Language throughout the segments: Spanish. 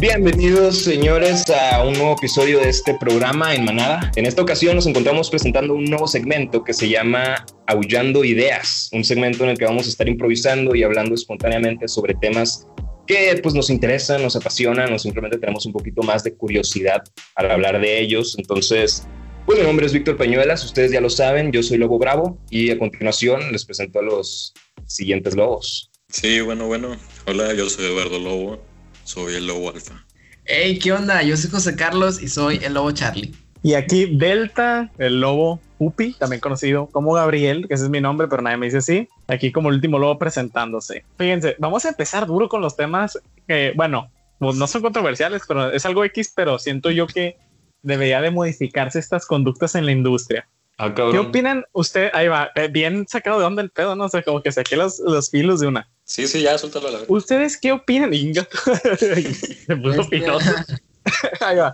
Bienvenidos, señores, a un nuevo episodio de este programa en Manada. En esta ocasión nos encontramos presentando un nuevo segmento que se llama Aullando Ideas, un segmento en el que vamos a estar improvisando y hablando espontáneamente sobre temas que pues nos interesan, nos apasionan o simplemente tenemos un poquito más de curiosidad al hablar de ellos. Entonces, pues mi nombre es Víctor Peñuelas, ustedes ya lo saben, yo soy Lobo Bravo y a continuación les presento a los siguientes lobos. Sí, bueno, bueno. Hola, yo soy Eduardo Lobo soy el lobo alfa. Hey, ¿qué onda? Yo soy José Carlos y soy el lobo Charlie. Y aquí Delta, el lobo Pupi, también conocido como Gabriel, que ese es mi nombre, pero nadie me dice así. Aquí como el último lobo presentándose. Fíjense, vamos a empezar duro con los temas que, bueno, pues no son controversiales, pero es algo X, pero siento yo que debería de modificarse estas conductas en la industria. Ah, ¿Qué opinan ustedes? Ahí va, eh, bien sacado de dónde el pedo, no sé, como que saqué los, los filos de una. Sí, sí, ya, suéltalo a la vez. ¿Ustedes qué opinan? Se puso pinoso. Ahí va.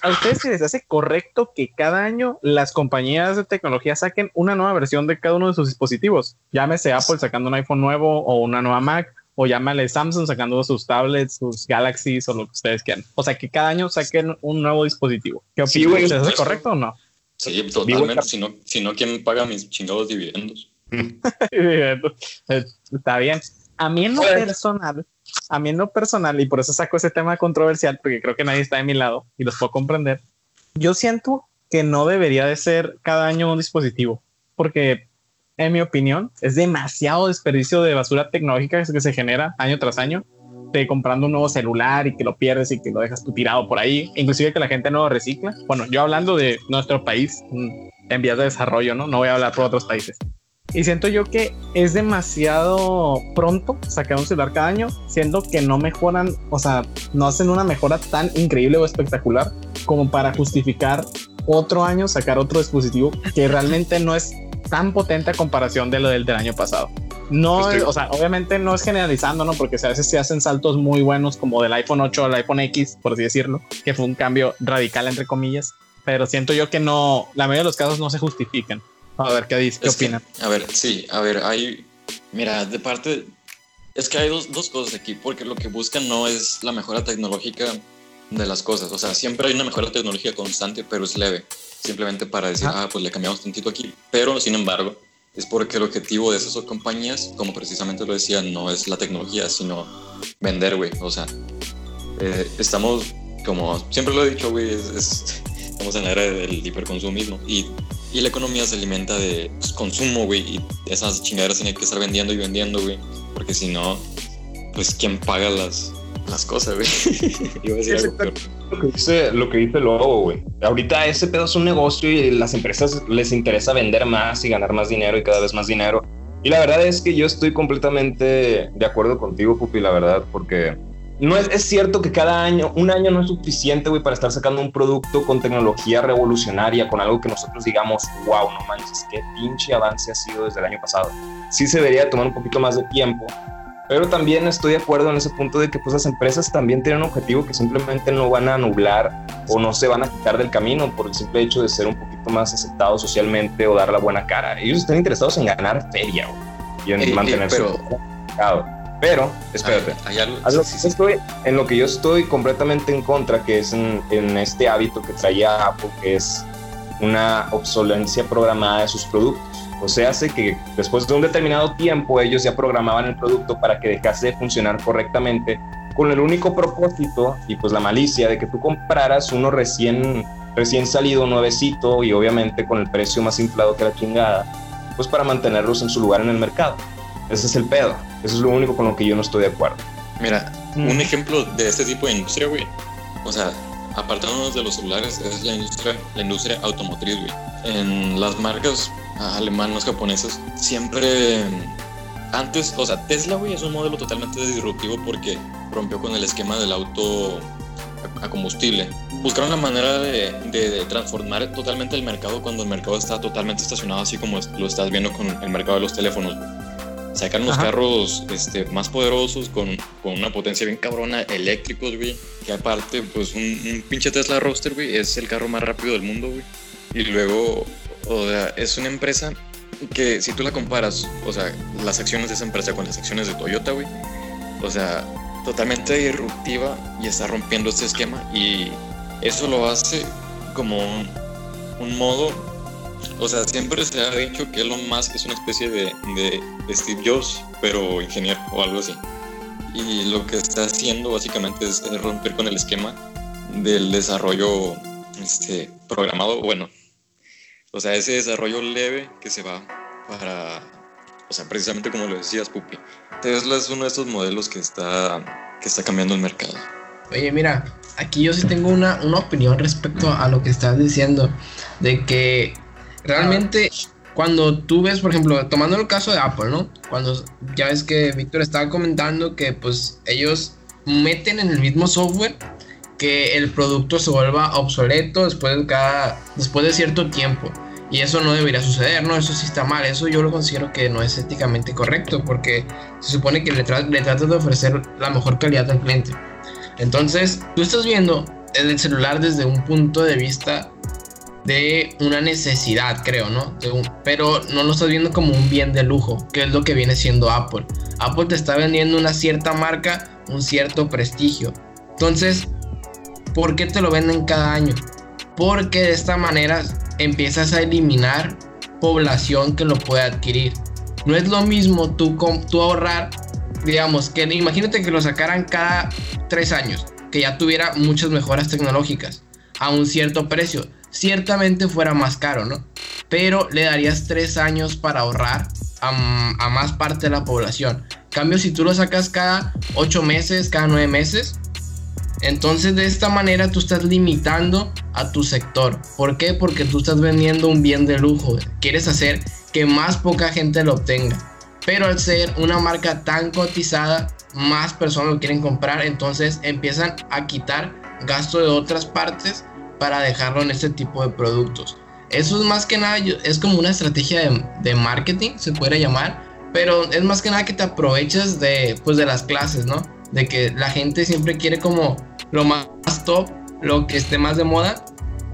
¿A ustedes se les hace correcto que cada año las compañías de tecnología saquen una nueva versión de cada uno de sus dispositivos? Llámese Apple sacando un iPhone nuevo o una nueva Mac, o llámale Samsung sacando sus tablets, sus Galaxies o lo que ustedes quieran. O sea, que cada año saquen un nuevo dispositivo. ¿Qué opinan? ¿Se les hace correcto o no? Sí, totalmente. Si no, si no, ¿quién paga mis chingados dividendos? Está bien. A mí en lo personal, a mí en lo personal, y por eso saco ese tema controversial, porque creo que nadie está de mi lado y los puedo comprender, yo siento que no debería de ser cada año un dispositivo, porque en mi opinión es demasiado desperdicio de basura tecnológica que se genera año tras año de comprando un nuevo celular y que lo pierdes y que lo dejas tú tirado por ahí, inclusive que la gente no lo recicla. Bueno, yo hablando de nuestro país mm, en vías de desarrollo, ¿no? No voy a hablar por otros países. Y siento yo que es demasiado pronto sacar un celular cada año, siendo que no mejoran, o sea, no hacen una mejora tan increíble o espectacular como para justificar otro año sacar otro dispositivo que realmente no es tan potente a comparación de lo del, del año pasado. No, o sea, obviamente no es generalizando, ¿no? Porque a veces se hacen saltos muy buenos como del iPhone 8 al iPhone X, por así decirlo, que fue un cambio radical, entre comillas. Pero siento yo que no, la mayoría de los casos no se justifican. A ver, ¿qué dice? ¿Qué opinan? A ver, sí, a ver, hay, mira, de parte, es que hay dos, dos cosas aquí, porque lo que buscan no es la mejora tecnológica de las cosas, o sea, siempre hay una mejora tecnológica constante, pero es leve, simplemente para decir, ah, pues le cambiamos tantito aquí, pero sin embargo, es porque el objetivo de esas compañías, como precisamente lo decía, no es la tecnología, sino vender, güey, o sea, eh, estamos, como siempre lo he dicho, güey, estamos en la era del hiperconsumismo y y la economía se alimenta de pues, consumo, güey. Y esas chingaderas tienen que estar vendiendo y vendiendo, güey. Porque si no, pues ¿quién paga las, las cosas, güey? Lo que dice, lo que dice Lobo, güey. Ahorita ese pedo es un negocio y las empresas les interesa vender más y ganar más dinero y cada vez más dinero. Y la verdad es que yo estoy completamente de acuerdo contigo, Pupi, la verdad, porque no es, es, cierto que cada año, un año no es suficiente, güey, para estar sacando un producto con tecnología revolucionaria, con algo que nosotros digamos, wow, no manches, qué pinche avance ha sido desde el año pasado. Sí se debería tomar un poquito más de tiempo, pero también estoy de acuerdo en ese punto de que pues las empresas también tienen un objetivo que simplemente no van a anular o no se van a quitar del camino por el simple hecho de ser un poquito más aceptados socialmente o dar la buena cara. Ellos están interesados en ganar feria, güey, y en mantenerse pero... Pero, espérate, ¿Hay, algo? estoy, en lo que yo estoy completamente en contra, que es en, este hábito que traía Apple, que es una obsolencia programada de sus productos. O sea, hace que después de un determinado tiempo ellos ya programaban el producto para que dejase de funcionar correctamente con el único propósito y pues la malicia de que tú compraras uno recién, recién salido, nuevecito y obviamente con el precio más inflado que la chingada, pues para mantenerlos en su lugar en el mercado. Ese es el pedo. Eso es lo único con lo que yo no estoy de acuerdo. Mira, mm. un ejemplo de este tipo de industria, güey. O sea, apartándonos de los celulares, es la industria, la industria automotriz, güey. En las marcas alemanas, japonesas, siempre antes, o sea, Tesla, güey, es un modelo totalmente disruptivo porque rompió con el esquema del auto a, combustible. Buscaron la manera de, de, transformar totalmente el mercado cuando el mercado está totalmente estacionado, así como lo estás viendo con el mercado de los teléfonos sacar unos carros este, más poderosos con, con, una potencia bien cabrona, eléctricos, güey. Que aparte, pues un, pinche Tesla Roadster, güey, es el carro más rápido del mundo, güey. Y luego, o sea, es una empresa que si tú la comparas, o sea, las acciones de esa empresa con las acciones de Toyota, güey, o sea, totalmente disruptiva y está rompiendo este esquema y eso lo hace como un, un modo, o sea, siempre se ha dicho que Elon Musk es una especie de, de Steve Jobs, pero ingeniero o algo así. Y lo que está haciendo básicamente es romper con el esquema del desarrollo este, programado, bueno, o sea, ese desarrollo leve que se va para, o sea, precisamente como lo decías, Pupi, Tesla es uno de estos modelos que está, que está cambiando el mercado. Oye, mira, aquí yo sí tengo una, una opinión respecto a lo que estás diciendo, de que realmente cuando tú ves, por ejemplo, tomando el caso de Apple, ¿no? Cuando ya ves que Víctor estaba comentando que pues ellos meten en el mismo software que el producto se vuelva obsoleto después de cada después de cierto tiempo y eso no debería suceder, ¿no? Eso sí está mal, eso yo lo considero que no es éticamente correcto porque se supone que le, tratas de ofrecer la mejor calidad al cliente. Entonces, tú estás viendo el celular desde un punto de vista de una necesidad, creo, ¿no? pero no lo estás viendo como un bien de lujo, que es lo que viene siendo Apple. Apple te está vendiendo una cierta marca, un cierto prestigio. Entonces, ¿Por qué te lo venden cada año? Porque de esta manera empiezas a eliminar población que lo puede adquirir. No es lo mismo tú, tú ahorrar, digamos, que imagínate que lo sacaran cada tres años, que ya tuviera muchas mejoras tecnológicas a un cierto precio. Ciertamente fuera más caro, ¿no? Pero le darías tres años para ahorrar a, a más parte de la población. En cambio, si tú lo sacas cada ocho meses, cada nueve meses, entonces de esta manera tú estás limitando a tu sector. ¿Por qué? Porque tú estás vendiendo un bien de lujo. Quieres hacer que más poca gente lo obtenga. Pero al ser una marca tan cotizada, más personas lo quieren comprar. Entonces empiezan a quitar gasto de otras partes para dejarlo en este tipo de productos. Eso es más que nada, es como una estrategia de, marketing, se puede llamar. Pero es más que nada que te aprovechas de, pues, de las clases, ¿no? de que la gente siempre quiere como lo más top, lo que esté más de moda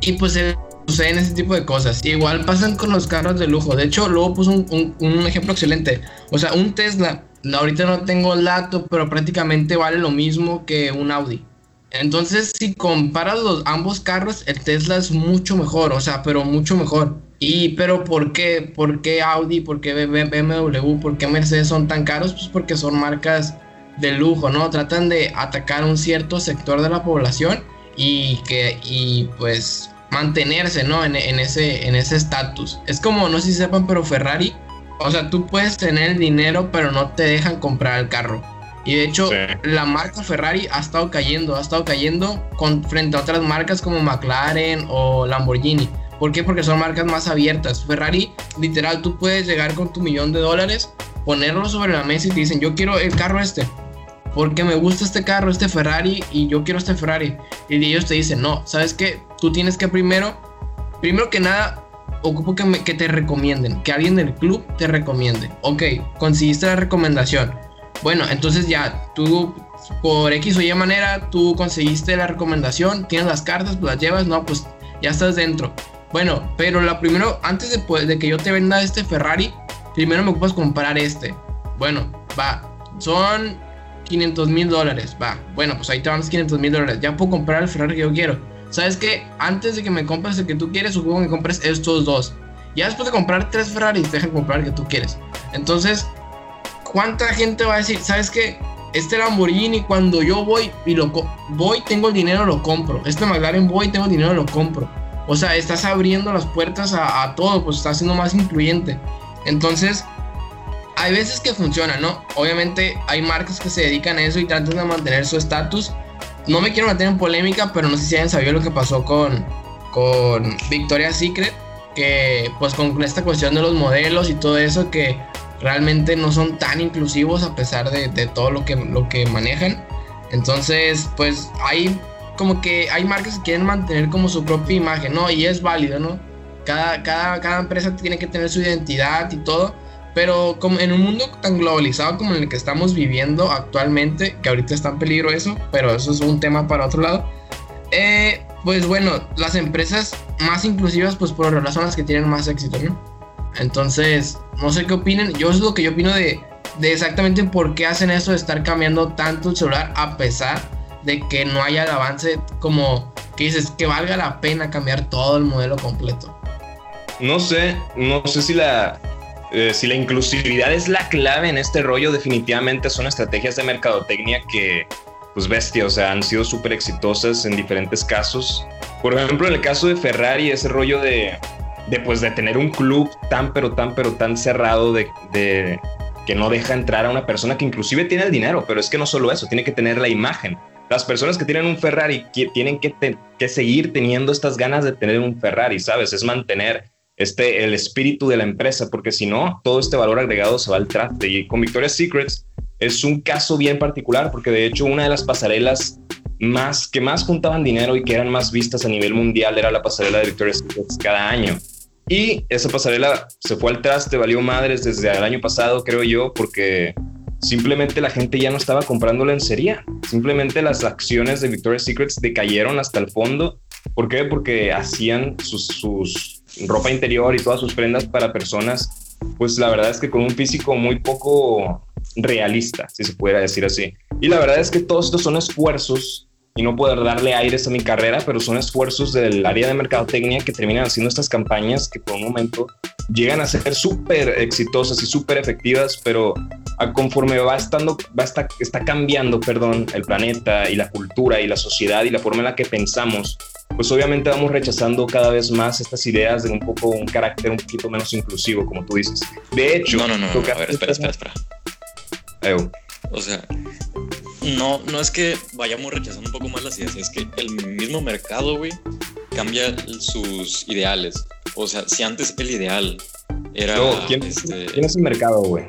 y pues suceden ese tipo de cosas. Igual pasan con los carros de lujo. De hecho, luego puso un, ejemplo excelente. O sea, un Tesla, ahorita no tengo el dato, pero prácticamente vale lo mismo que un Audi. Entonces, si comparas los ambos carros, el Tesla es mucho mejor, o sea, pero mucho mejor. Y, pero ¿por qué? ¿Por qué Audi? ¿Por qué BMW? ¿Por qué Mercedes son tan caros? Pues porque son marcas de lujo, ¿no? Tratan de atacar un cierto sector de la población y que y pues mantenerse, ¿no? En, ese en ese estatus. Es como no sé si sepan, pero Ferrari, o sea, tú puedes tener el dinero, pero no te dejan comprar el carro. Y de hecho, la marca Ferrari ha estado cayendo, ha estado cayendo con, frente a otras marcas como McLaren o Lamborghini. ¿Por qué? Porque son marcas más abiertas. Ferrari, literal, tú puedes llegar con tu millón de dólares, ponerlo sobre la mesa y te dicen, yo quiero el carro este porque me gusta este carro, este Ferrari, y yo quiero este Ferrari. Y ellos te dicen, no, ¿sabes qué? Tú tienes que primero, primero que nada, ocupo que, que te recomienden, que alguien del club te recomiende. Ok, conseguiste la recomendación. Bueno, entonces ya, tú por X o Y manera, tú conseguiste la recomendación, tienes las cartas, pues las llevas, no, pues ya estás dentro. Bueno, pero la primero, antes de, de que yo te venda este Ferrari, primero me ocupas comprar este. Bueno, va, son 500 mil dólares. Va, bueno, pues ahí te van los 500 mil dólares. Ya puedo comprar el Ferrari que yo quiero. ¿Sabes qué? Antes de que me compres el que tú quieres, supongo que compres estos dos. Ya después de comprar tres Ferraris, te dejan comprar el que tú quieres. Entonces, ¿cuánta gente va a decir, ¿sabes qué? Este Lamborghini, cuando yo voy y lo voy, tengo el dinero, lo compro. Este McLaren voy, tengo el dinero, lo compro. O sea, estás abriendo las puertas a, todo, pues estás siendo más influyente. Entonces, hay veces que funciona, ¿no? Obviamente hay marcas que se dedican a eso y tratan de mantener su estatus. No me quiero meter en polémica, pero no sé si hayan sabido lo que pasó con, con Victoria's Secret, que pues con esta cuestión de los modelos y todo eso que realmente no son tan inclusivos a pesar de, de todo lo que, lo que manejan. Entonces, pues hay como que hay marcas que quieren mantener como su propia imagen, ¿no? Y es válido, ¿no? Cada, cada, cada empresa tiene que tener su identidad y todo. Pero como en un mundo tan globalizado como en el que estamos viviendo actualmente, que ahorita está en peligro eso, pero eso es un tema para otro lado, eh, pues bueno, las empresas más inclusivas, pues por las son las que tienen más éxito, ¿no? Entonces, no sé qué opinen, yo es lo que yo opino de de exactamente por qué hacen eso de estar cambiando tanto el celular a pesar de que no haya el avance como que dices que valga la pena cambiar todo el modelo completo. No sé, no sé si la, eh, si la inclusividad es la clave en este rollo, definitivamente son estrategias de mercadotecnia que, pues bestia, o sea, han sido súper exitosas en diferentes casos. Por ejemplo, en el caso de Ferrari, ese rollo de, de, pues, de tener un club tan, pero tan, pero tan cerrado de, de que no deja entrar a una persona que inclusive tiene el dinero, pero es que no solo eso, tiene que tener la imagen. Las personas que tienen un Ferrari tienen que, que seguir teniendo estas ganas de tener un Ferrari, ¿sabes? Es mantener este, el espíritu de la empresa, porque si no, todo este valor agregado se va al traste. Y con Victoria's Secrets es un caso bien particular, porque de hecho una de las pasarelas más que más juntaban dinero y que eran más vistas a nivel mundial era la pasarela de Victoria's Secret cada año. Y esa pasarela se fue al traste, valió madres desde el año pasado, creo yo, porque simplemente la gente ya no estaba comprando lencería. Simplemente las acciones de Victoria's Secrets decayeron hasta el fondo. ¿Por qué? Porque hacían sus, sus ropa interior y todas sus prendas para personas, pues la verdad es que con un físico muy poco realista, si se pudiera decir así. Y la verdad es que todos estos son esfuerzos y no poder darle aires a mi carrera, pero son esfuerzos del área de mercadotecnia que terminan haciendo estas campañas que por un momento llegan a ser súper exitosas y súper efectivas, pero conforme va estando, va está, está cambiando, perdón, el planeta y la cultura y la sociedad y la forma en la que pensamos, pues obviamente vamos rechazando cada vez más estas ideas de un poco un carácter un poquito menos inclusivo, como tú dices. De hecho, no, no, no, a ver, espera, espera, espera. O sea, no, no es que vayamos rechazando un poco más las ideas, es que el mismo mercado, güey, cambia sus ideales. O sea, si antes el ideal era. No, ¿quién, este... ¿quién es el mercado, güey?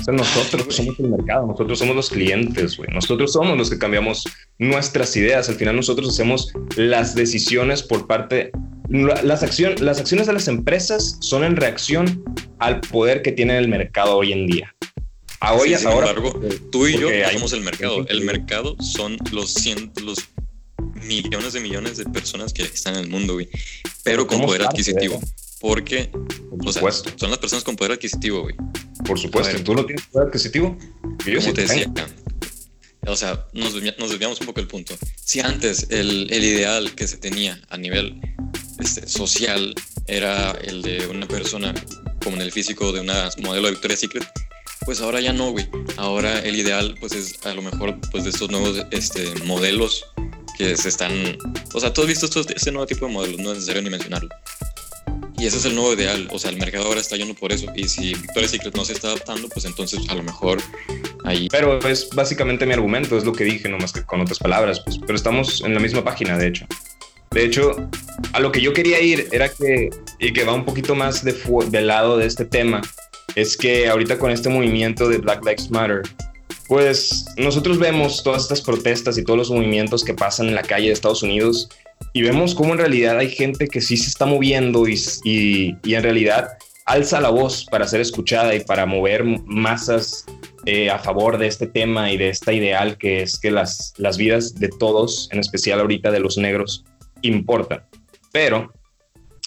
O sea, nosotros somos el mercado, nosotros somos los clientes, güey. Nosotros somos los que cambiamos nuestras ideas. Al final nosotros hacemos las decisiones por parte... Las, acción, las acciones de las empresas son en reacción al poder que tiene el mercado hoy en día. A hoy, sin ahora, embargo, tú y yo somos el mercado. El mercado son los, cientos, los millones de millones de personas que están en el mundo, güey. Pero con poder adquisitivo. Porque o sea, son las personas con poder adquisitivo, güey. Por supuesto, ¿tú no tienes poder adquisitivo? Yo como te decía, o sea, nos, nos, desviamos un poco del punto. Si antes el, el ideal que se tenía a nivel este, social era el de una persona como en el físico de una modelo de Victoria's Secret, pues ahora ya no, güey. Ahora el ideal, pues es a lo mejor, pues de estos nuevos este, modelos que se están. O sea, tú has visto este nuevo tipo de modelos, no es necesario ni mencionarlo. Y ese es el nuevo ideal. O sea, el mercado ahora está yendo por eso. Y si Victoria's Secret no se está adaptando, pues entonces a lo mejor ahí. Pero es básicamente mi argumento, es lo que dije, nomás que con otras palabras. Pues, pero estamos en la misma página, de hecho. De hecho, a lo que yo quería ir era que, y que va un poquito más de del lado de este tema, es que ahorita con este movimiento de Black Lives Matter, pues nosotros vemos todas estas protestas y todos los movimientos que pasan en la calle de Estados Unidos y vemos cómo en realidad hay gente que sí se está moviendo y, y, en realidad alza la voz para ser escuchada y para mover masas eh, a favor de este tema y de esta ideal que es que las, las vidas de todos, en especial ahorita de los negros, importan. Pero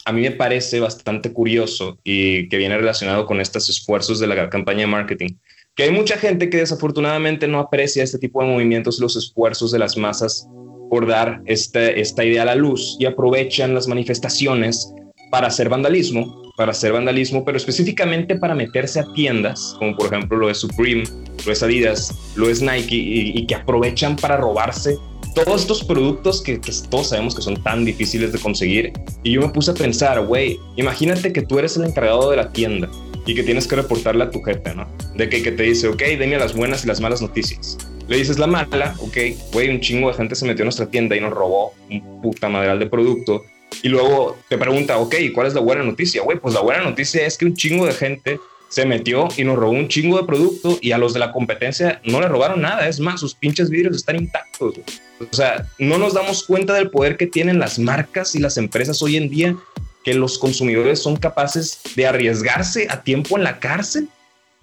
a mí me parece bastante curioso y que viene relacionado con estos esfuerzos de la campaña de marketing, que hay mucha gente que desafortunadamente no aprecia este tipo de movimientos, los esfuerzos de las masas por dar este, esta idea a la luz y aprovechan las manifestaciones para hacer vandalismo, para hacer vandalismo, pero específicamente para meterse a tiendas, como por ejemplo lo es Supreme, lo es Adidas, lo es Nike, y que aprovechan para robarse todos estos productos que, todos sabemos que son tan difíciles de conseguir. Y yo me puse a pensar, güey, imagínate que tú eres el encargado de la tienda y que tienes que reportarle a tu jefe, ¿no? De que, te dice, ok, dime las buenas y las malas noticias. Le dices la mala, ok, güey, un chingo de gente se metió a nuestra tienda y nos robó un puta madral de producto. Y luego te pregunta, ok, ¿cuál es la buena noticia? Güey, pues la buena noticia es que un chingo de gente se metió y nos robó un chingo de producto y a los de la competencia no le robaron nada. Es más, sus pinches vidrios están intactos. O sea, no nos damos cuenta del poder que tienen las marcas y las empresas hoy en día, que los consumidores son capaces de arriesgarse a tiempo en la cárcel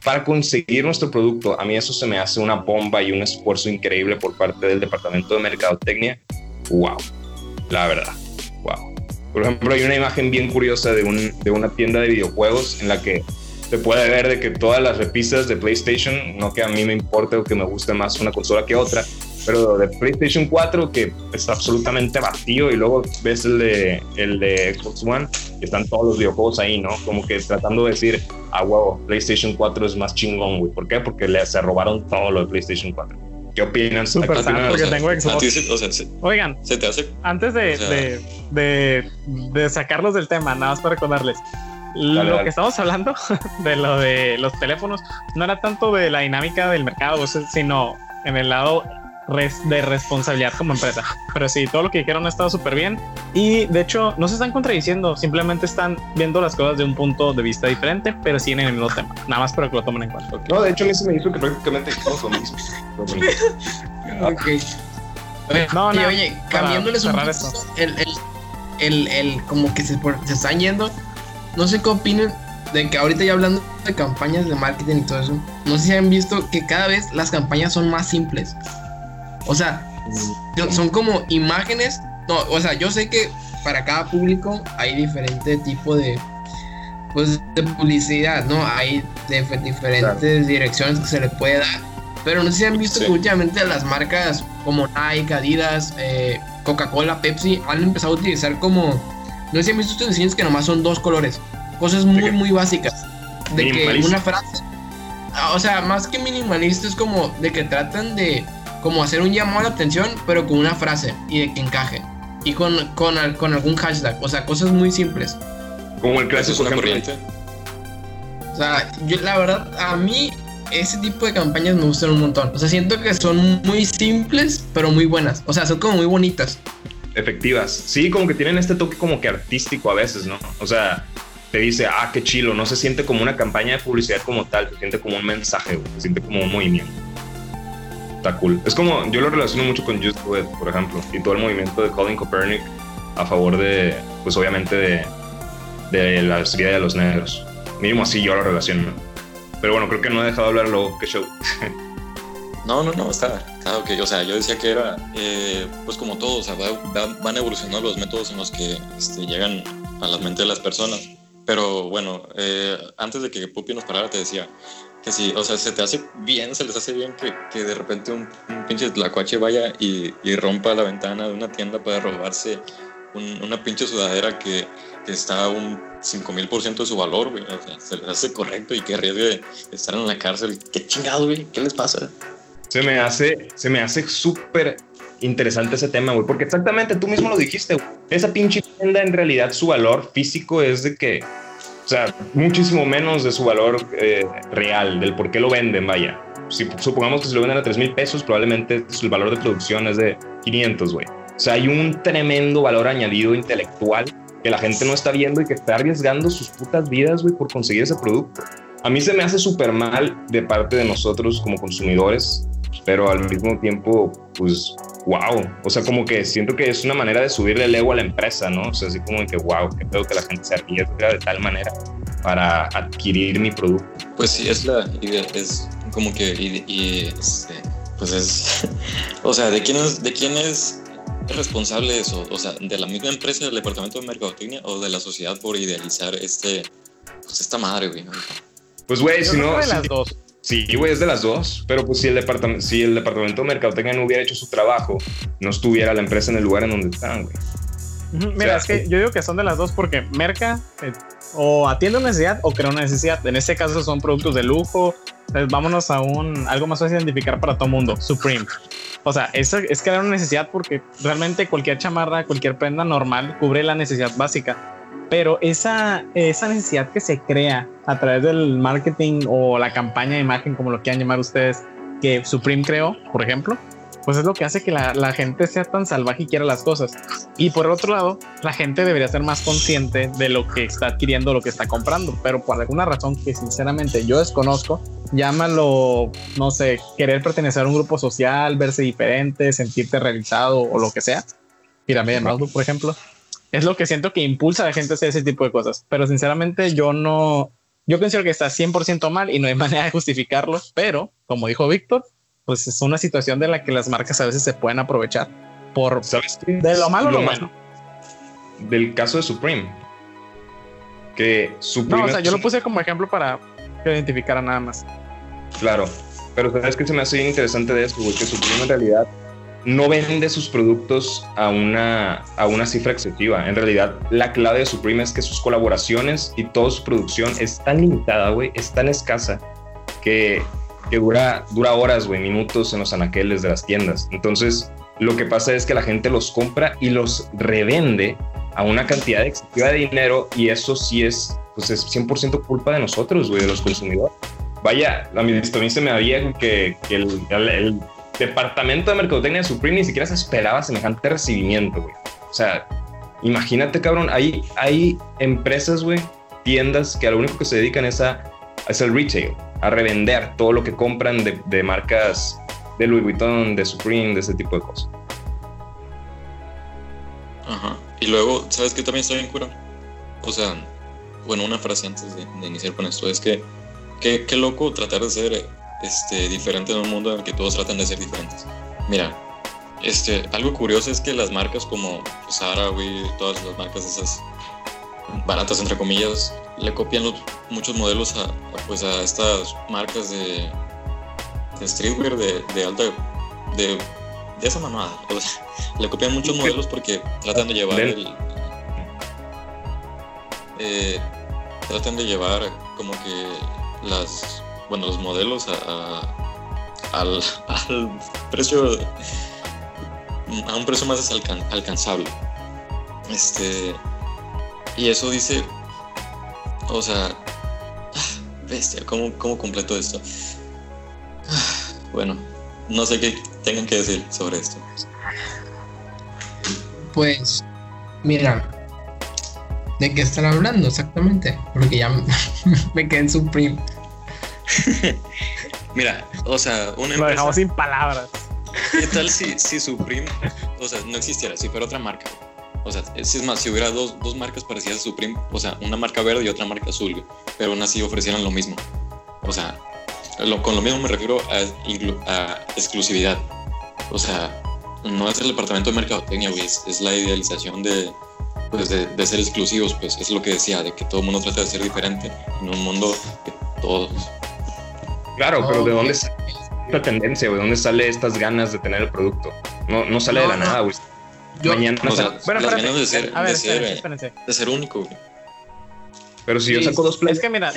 para conseguir nuestro producto. A mí eso se me hace una bomba y un esfuerzo increíble por parte del Departamento de Mercadotecnia. ¡Wow! La verdad. ¡Wow! Por ejemplo, hay una imagen bien curiosa de, un, de una tienda de videojuegos en la que se puede ver de que todas las repisas de PlayStation, no que a mí me importe o que me guste más una consola que otra, pero de PlayStation 4 que es absolutamente vacío y luego ves el de, el de Xbox One y están todos los videojuegos ahí, ¿no? Como que tratando de decir, ah, wow, PlayStation 4 es más chingón, güey. ¿Por qué? Porque le, se robaron todo lo de PlayStation 4. ¿Qué opinan? Super porque tengo Xbox. O sea, Oigan, se te hace, antes de, de, de, de, sacarlos del tema, nada más para recordarles. Lo que estamos hablando de lo de los teléfonos no era tanto de la dinámica del mercado, sino en el lado de responsabilidad como empresa. Pero sí, todo lo que dijeron ha estado súper bien. Y de hecho, no se están contradiciendo, simplemente están viendo las cosas de un punto de vista diferente, pero sí en el mismo tema. Nada más para que lo tomen en cuenta. No, de hecho, a mí se me hizo que prácticamente dijimos lo mismo. ok. No, no, oye, cambiándoles un poco el, el, el, el, como que se, se están yendo. No sé qué opinen de que ahorita ya hablando de campañas de marketing y todo eso, no sé si han visto que cada vez las campañas son más simples. O sea, son como imágenes. No, o sea, yo sé que para cada público hay diferente tipo de pues de publicidad, ¿no? Hay de, diferentes direcciones que se le puede dar. Pero no sé si han visto que últimamente las marcas como Nike, Adidas, eh, Coca-Cola, Pepsi han empezado a utilizar como. No sé si han visto estos diseños que nomás son dos colores. Cosas muy, muy básicas. De que una frase. O sea, más que minimalista es como de que tratan de como hacer un llamado a la atención, pero con una frase y de que encaje. Y con, con, con algún hashtag, o sea, cosas muy simples. Como el clásico una corriente. O sea, yo la verdad, a mí ese tipo de campañas me gustan un montón. O sea, siento que son muy simples, pero muy buenas. O sea, son como muy bonitas. Efectivas. Sí, como que tienen este toque como que artístico a veces, ¿no? O sea, te dice, ah, qué chilo. No se siente como una campaña de publicidad como tal, se siente como un mensaje, se siente como un movimiento está cool. Es como, yo lo relaciono mucho con Just Do It, por ejemplo, y todo el movimiento de Colin Copernic a favor de, pues obviamente de, de la vida de los negros. Mínimo así yo lo relaciono. Pero bueno, creo que no he dejado de hablar luego, qué show. No, no, no, está, claro que, o sea, yo decía que era, eh, pues como todo, o sea, van evolucionando los métodos en los que este, llegan a la mente de las personas. Pero bueno, eh, antes de que Pupi nos parara, te decía, que sí, o sea, se te hace bien, se les hace bien que, que de repente un, pinche tlacuache vaya y, y, rompa la ventana de una tienda para robarse una pinche sudadera que, que está a un 5000% de su valor, güey. O sea, se les hace correcto y que arriesgue estar en la cárcel. ¿Qué chingado, güey? ¿Qué les pasa? Se me hace, se me hace súper interesante ese tema, güey, porque exactamente tú mismo lo dijiste, güey. Esa pinche tienda en realidad su valor físico es de que o sea, muchísimo menos de su valor eh, real, del por qué lo venden, vaya. Si supongamos que se lo venden a 3 mil pesos, probablemente el valor de producción es de 500, güey. O sea, hay un tremendo valor añadido intelectual que la gente no está viendo y que está arriesgando sus putas vidas, güey, por conseguir ese producto. A mí se me hace súper mal de parte de nosotros como consumidores, pero al mismo tiempo, pues wow, o sea, como que siento que es una manera de subirle el ego a la empresa, ¿no? O sea, así como que wow, que tengo que la gente se arriesga de tal manera para adquirir mi producto. Pues sí, es la idea, es como que, y, este, pues es, o sea, ¿de quién es, de quién es responsable eso? O sea, ¿de la misma empresa del departamento de mercadotecnia o de la sociedad por idealizar este, pues esta madre, güey? Pues güey, si no... De las dos. Sí, güey, es de las dos. Pero pues si el departamento, si el departamento de mercadotecnia no hubiera hecho su trabajo, no estuviera la empresa en el lugar en donde están, güey. Mira, es que yo digo que son de las dos porque Merca eh, o atiende una necesidad o crea una necesidad. En este caso son productos de lujo. Entonces, vámonos a un algo más fácil de identificar para todo mundo, Supreme. O sea, es, es crear una necesidad porque realmente cualquier chamarra, cualquier prenda normal cubre la necesidad básica pero esa, esa necesidad que se crea a través del marketing o la campaña de imagen, como lo quieran llamar ustedes, que Supreme creó, por ejemplo, pues es lo que hace que la, gente sea tan salvaje y quiera las cosas. Y por otro lado, la gente debería ser más consciente de lo que está adquiriendo, lo que está comprando, pero por alguna razón que sinceramente yo desconozco, llámalo, no sé, querer pertenecer a un grupo social, verse diferente, sentirte realizado o lo que sea. Pirámide de Maslow, por ejemplo es lo que siento que impulsa a la gente a hacer ese tipo de cosas. Pero sinceramente yo no, yo considero que está 100% mal y no hay manera de justificarlo, pero como dijo Víctor, pues es una situación de la que las marcas a veces se pueden aprovechar por ¿Sabes de lo malo o lo bueno. Del caso de Supreme. Que Supreme. No, o sea, yo lo puse como ejemplo para, que identificara nada más. Claro, pero sabes que se me hace bien interesante de esto, que Supreme en realidad no vende sus productos a una, a una cifra excesiva. En realidad, la clave de Supreme es que sus colaboraciones y toda su producción es tan limitada, güey, es tan escasa que, que dura, dura horas, güey, minutos en los anaqueles de las tiendas. Entonces, lo que pasa es que la gente los compra y los revende a una cantidad excesiva de dinero y eso sí es, pues es 100% culpa de nosotros, güey, de los consumidores. Vaya, a mí, a mí se me había que, que el, el, departamento de mercadotecnia de Supreme ni siquiera se esperaba semejante recibimiento, güey. O sea, imagínate, cabrón, hay, hay empresas, güey, tiendas que a lo único que se dedican es a es el retail, a revender todo lo que compran de, marcas de Louis Vuitton, de Supreme, de ese tipo de cosas. Ajá. Y luego, ¿sabes qué también está bien cura? O sea, bueno, una frase antes de, de iniciar con esto es que qué loco tratar de ser este, diferente en un mundo en el que todos tratan de ser diferentes. Mira, este, algo curioso es que las marcas como Zara, güey, todas las marcas esas baratas entre comillas, le copian los, muchos modelos a, pues a estas marcas de, de streetwear de, de alta de, de esa mamada. O sea, le copian muchos modelos porque tratan de llevar el eh, tratan de llevar como que las bueno los modelos a, al, al, precio a un precio más alcanzable este y eso dice o sea bestia cómo, cómo completo esto bueno no sé qué tengan que decir sobre esto pues mira ¿De qué están hablando exactamente? Porque ya me quedé en Supreme. Mira, o sea, una Lo dejamos sin palabras. ¿Qué tal si, si Supreme, o sea, no existiera, si fuera otra marca? O sea, si es más, si hubiera dos, dos marcas parecidas a Supreme, o sea, una marca verde y otra marca azul, pero aún así ofrecieran lo mismo. O sea, lo, con lo mismo me refiero a, a, exclusividad. O sea, no es el departamento de mercadotecnia, güey, es, es la idealización de, pues de, de, ser exclusivos, pues es lo que decía, de que todo el mundo trata de ser diferente en un mundo que todos. Claro, pero ¿de dónde sale esta tendencia, güey? ¿De dónde sale estas ganas de tener el producto? No, no sale no, de la no. nada, güey. Mañana o sea, bueno, las ganas de ser, a ver, de, ser, espérense. de ser único, güey. Pero si sí, yo saco dos plays, es que mira,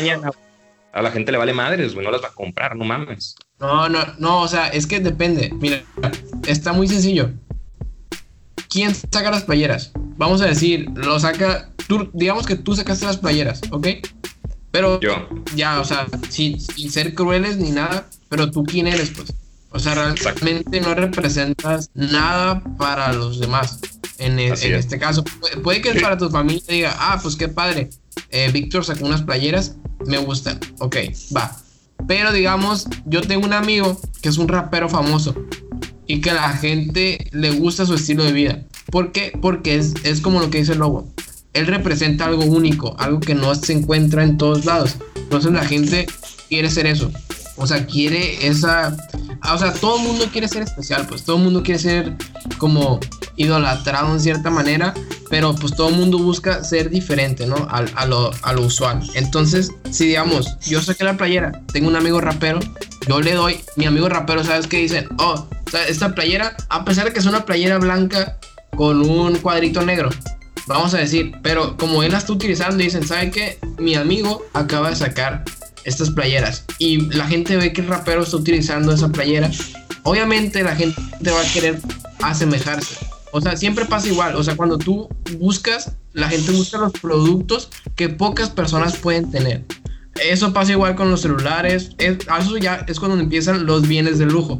a la gente le vale madres, güey, no las va a comprar, no mames. No, no, no, o sea, es que depende. Mira, está muy sencillo. ¿Quién saca las playeras? Vamos a decir, lo saca, tú, digamos que tú sacaste las playeras, ¿ok? Pero Yo. ya, o sea, sin, sin, ser crueles ni nada, pero tú quién eres, pues. O sea, realmente no representas nada para los demás. En, en este caso, puede, puede que para tu familia diga, ah, pues qué padre, eh, Víctor sacó unas playeras, me gustan, ok, va. Pero digamos, yo tengo un amigo que es un rapero famoso y que a la gente le gusta su estilo de vida. ¿Por qué? Porque es, es como lo que dice el logo. Él representa algo único, algo que no se encuentra en todos lados. Entonces la gente quiere ser eso. O sea, quiere esa... O sea, todo el mundo quiere ser especial, pues todo el mundo quiere ser como idolatrado en cierta manera, pero pues todo el mundo busca ser diferente, ¿no? A, a, lo, a lo usual. Entonces, si digamos, yo saqué la playera, tengo un amigo rapero, yo le doy, mi amigo rapero, ¿sabes qué dicen? Oh, esta playera, a pesar de que es una playera blanca con un cuadrito negro, vamos a decir, pero como él la está utilizando, dicen, ¿sabe qué? Mi amigo acaba de sacar estas playeras y la gente ve que el rapero está utilizando esa playera, obviamente la gente va a querer asemejarse. O sea, siempre pasa igual. O sea, cuando tú buscas, la gente busca los productos que pocas personas pueden tener. Eso pasa igual con los celulares. Es, eso ya es cuando empiezan los bienes de lujo.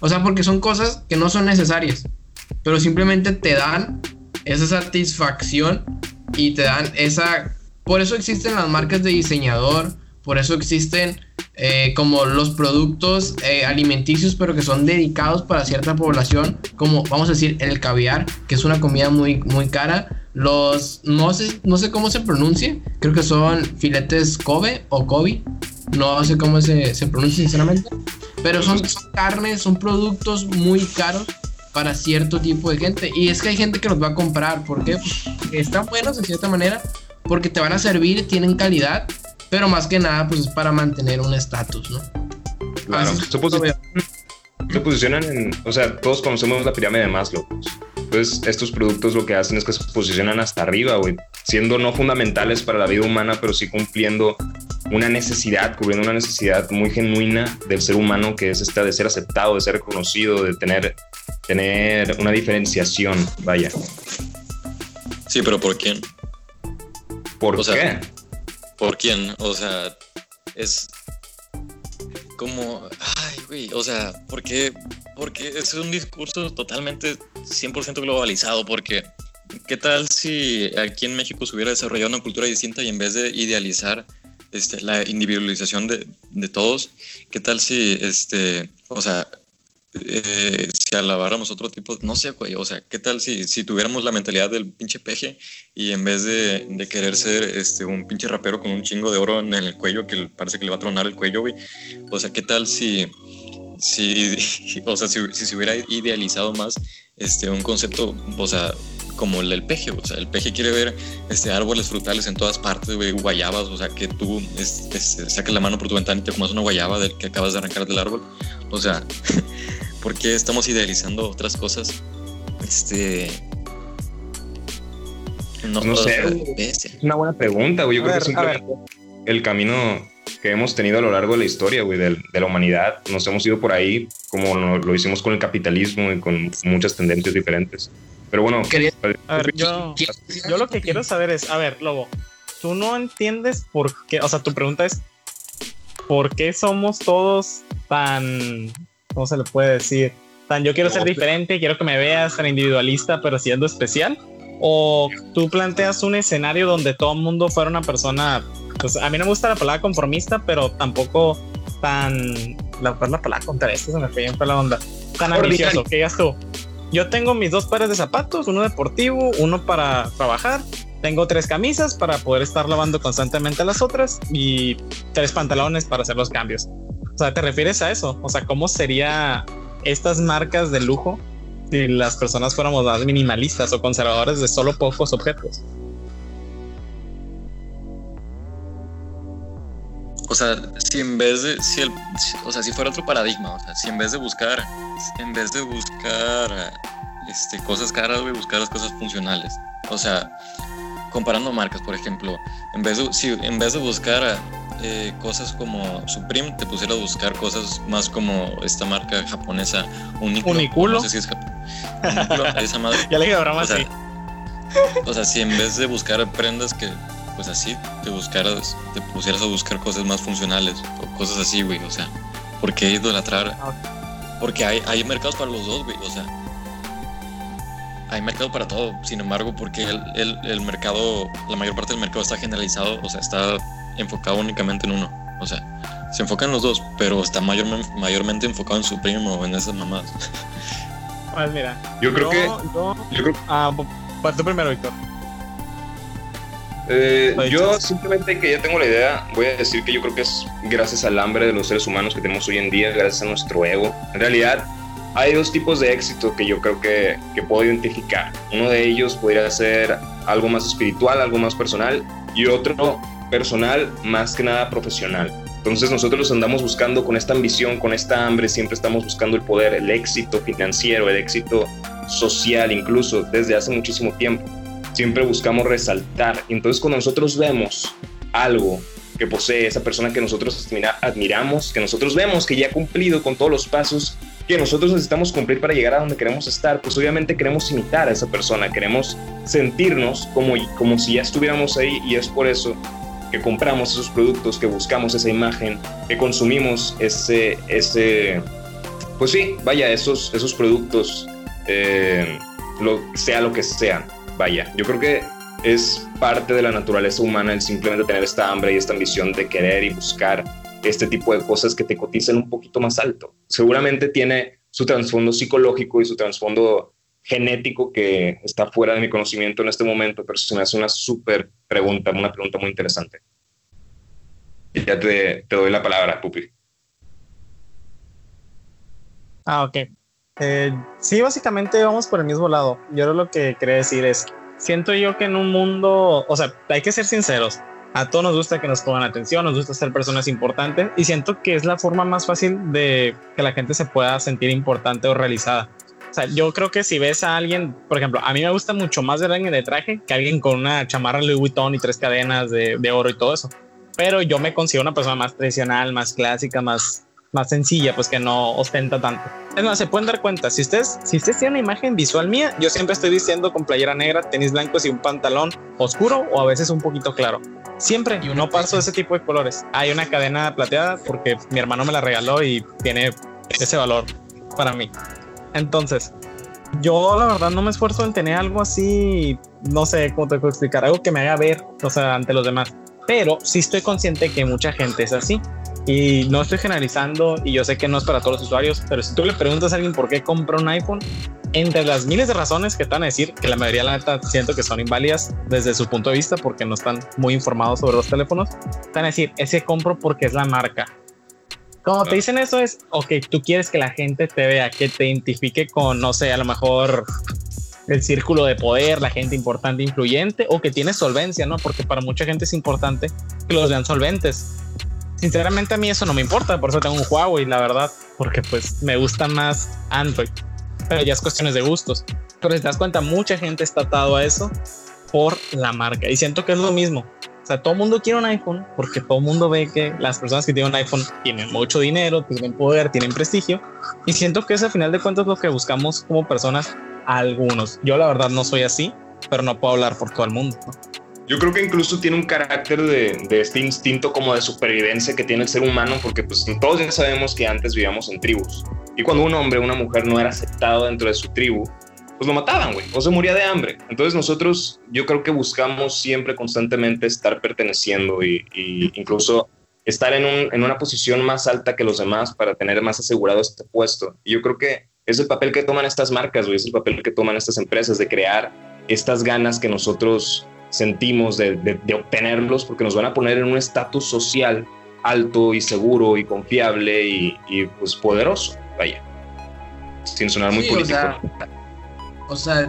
O sea, porque son cosas que no son necesarias, pero simplemente te dan esa satisfacción y te dan esa... Por eso existen las marcas de diseñador, por eso existen eh, como los productos eh, alimenticios, pero que son dedicados para cierta población, como vamos a decir el caviar, que es una comida muy, muy cara. Los, no sé, no sé cómo se pronuncia, creo que son filetes Kobe o Kobe, no sé cómo se, se pronuncia sinceramente, pero son, son carnes, son productos muy caros para cierto tipo de gente. Y es que hay gente que los va a comprar, ¿por qué? Porque están buenos de cierta manera, porque te van a servir, tienen calidad pero más que nada, pues es para mantener un estatus, ¿no? Claro, se, posicionan en, o sea, todos conocemos la pirámide de Maslow. Pues. Entonces, estos productos lo que hacen es que se posicionan hasta arriba, güey, siendo no fundamentales para la vida humana, pero sí cumpliendo una necesidad, cubriendo una necesidad muy genuina del ser humano, que es esta de ser aceptado, de ser reconocido, de tener, tener una diferenciación, vaya. Sí, pero ¿por quién? ¿Por qué? ¿Por quién? O sea, es como, ay, güey, o sea, ¿por qué? Porque es un discurso totalmente 100% globalizado, porque ¿qué tal si aquí en México se hubiera desarrollado una cultura distinta y en vez de idealizar este, la individualización de, de todos, qué tal si, este, o sea, eh, si alabáramos otro tipo, no sé, güey, o sea, ¿qué tal si, si tuviéramos la mentalidad del pinche peje y en vez de, de, querer ser este, un pinche rapero con un chingo de oro en el cuello que parece que le va a tronar el cuello, güey? O sea, ¿qué tal si, si, o sea, si, si, se hubiera idealizado más este, un concepto, o sea, como el del peje, o sea, el peje quiere ver este, árboles frutales en todas partes, güey, guayabas, o sea, que tú este, saques la mano por tu ventana y te comas una guayaba del que acabas de arrancar del árbol, o sea... ¿Por qué estamos idealizando otras cosas? Este. No, sé. Es una buena pregunta, güey. Yo creo que es el camino que hemos tenido a lo largo de la historia, güey, de, la humanidad. Nos hemos ido por ahí, como lo, hicimos con el capitalismo y con muchas tendencias diferentes. Pero bueno, a ver, yo, yo lo que quiero saber es, a ver, Lobo, tú no entiendes por qué, o sea, tu pregunta es, ¿por qué somos todos tan ¿cómo se le puede decir? Tan yo quiero ser diferente, quiero que me veas tan individualista, pero siendo especial. O tú planteas un escenario donde todo el mundo fuera una persona, pues a mí no me gusta la palabra conformista, pero tampoco tan, la, la palabra contra esto se me fue bien la onda, tan ambicioso, que digas tú, yo tengo mis dos pares de zapatos, uno deportivo, uno para trabajar, tengo tres camisas para poder estar lavando constantemente las otras y tres pantalones para hacer los cambios. O sea, ¿te refieres a eso? O sea, ¿cómo sería estas marcas de lujo si las personas fuéramos más minimalistas o conservadores de solo pocos objetos? O sea, si en vez de, si el, o sea, si fuera otro paradigma, o sea, si en vez de buscar, en vez de buscar este, cosas caras, a buscar las cosas funcionales. O sea, comparando marcas, por ejemplo, en vez de, si, en vez de buscar eh, cosas como Supreme, te pusiera a buscar cosas más como esta marca japonesa Uniqlo. Uniculo. No sé si es Uniculo, esa madre. ya le quedó broma o sea, O sea, si en vez de buscar prendas que, pues así, te buscaras, te pusieras a buscar cosas más funcionales o cosas así, güey. O sea, ¿por qué idolatrar? Ah, Porque hay, hay mercados para los dos, güey. O sea, hay mercado para todo. Sin embargo, porque el, el, el mercado, la mayor parte del mercado está generalizado, o sea, está enfocado únicamente en uno. O sea, se enfoca en los dos, pero está mayor, mayormente enfocado en su primo o en esas mamás. Pues mira. Yo creo que. Yo, creo, ah, pues tú primero, Víctor. Eh, yo simplemente que ya tengo la idea, voy a decir que yo creo que es gracias al hambre de los seres humanos que tenemos hoy en día, gracias a nuestro ego. En realidad, hay dos tipos de éxito que yo creo que, que puedo identificar. Uno de ellos podría ser algo más espiritual, algo más personal, y otro personal más que nada profesional. Entonces nosotros andamos buscando con esta ambición, con esta hambre, siempre estamos buscando el poder, el éxito financiero, el éxito social, incluso desde hace muchísimo tiempo. Siempre buscamos resaltar. Entonces cuando nosotros vemos algo que posee esa persona que nosotros admiramos, que nosotros vemos que ya ha cumplido con todos los pasos que nosotros necesitamos cumplir para llegar a donde queremos estar, pues obviamente queremos imitar a esa persona, queremos sentirnos como, como si ya estuviéramos ahí y es por eso que compramos esos productos, que buscamos esa imagen, que consumimos ese, ese pues sí, vaya, esos, esos productos, eh, lo, sea lo que sea, vaya, yo creo que es parte de la naturaleza humana el simplemente tener esta hambre y esta ambición de querer y buscar este tipo de cosas que te cotizan un poquito más alto. Seguramente tiene su trasfondo psicológico y su trasfondo genético que está fuera de mi conocimiento en este momento, pero se me hace una súper pregunta, una pregunta muy interesante. Ya te, te, doy la palabra, Pupi. Ah, ok. Eh, sí, básicamente vamos por el mismo lado. Yo lo que quería decir es, siento yo que en un mundo, o sea, hay que ser sinceros, A todos nos gusta que nos pongan atención, nos gusta ser personas importantes y siento que es la forma más fácil de que la gente se pueda sentir importante o realizada. O sea, yo creo que si ves a alguien, por ejemplo, a mí me gusta mucho más ver a alguien de traje que alguien con una chamarra Louis Vuitton y tres cadenas de, de oro y todo eso. Pero yo me considero una persona más tradicional, más clásica, más más sencilla, pues que no ostenta tanto. Es más, se pueden dar cuenta, si ustedes, si ustedes tienen una imagen visual mía, yo siempre estoy diciendo con playera negra, tenis blancos y un pantalón oscuro o a veces un poquito claro. Siempre, y no paso ese tipo de colores. Hay una cadena plateada porque mi hermano me la regaló y tiene ese valor para mí. Entonces, yo la verdad no me esfuerzo en tener algo así, no sé cómo te puedo explicar, algo que me haga ver, o sea, ante los demás. Pero sí estoy consciente que mucha gente es así. Y no estoy generalizando y yo sé que no es para todos los usuarios, pero si tú le preguntas a alguien por qué compra un iPhone, entre las miles de razones que van a decir, que la mayoría la neta siento que son inválidas desde su punto de vista porque no están muy informados sobre los teléfonos, te van a decir, ese compro porque es la marca. Como te dicen eso es, ok, tú quieres que la gente te vea, que te identifique con, no sé, a lo mejor el círculo de poder, la gente importante, influyente, o que tiene solvencia, ¿no? Porque para mucha gente es importante que los vean solventes sinceramente a mí eso no me importa, por eso tengo un Huawei, la verdad, porque pues me gusta más Android, pero ya es cuestiones de gustos. Pero si te das cuenta, mucha gente está atado a eso por la marca y siento que es lo mismo. Sea, todo mundo quiere un iPhone porque todo mundo ve que las personas que tienen un iPhone tienen mucho dinero, tienen poder, tienen prestigio. Y siento que es al final de cuentas lo que buscamos como personas algunos. Yo la verdad no soy así, pero no puedo hablar por todo el mundo. Yo creo que incluso tiene un carácter de, este instinto como de supervivencia que tiene el ser humano, porque pues todos ya sabemos que antes vivíamos en tribus. Y cuando un hombre o una mujer no era aceptado dentro de su tribu, pues lo mataban, güey, o se moría de hambre. Entonces nosotros, yo creo que buscamos siempre constantemente estar perteneciendo y, incluso estar en, en, una posición más alta que los demás para tener más asegurado este puesto. Y yo creo que es el papel que toman estas marcas, güey, es el papel que toman estas empresas de crear estas ganas que nosotros sentimos de, obtenerlos porque nos van a poner en un estatus social alto y seguro y confiable y, pues poderoso, vaya, sin sonar muy político. O sea,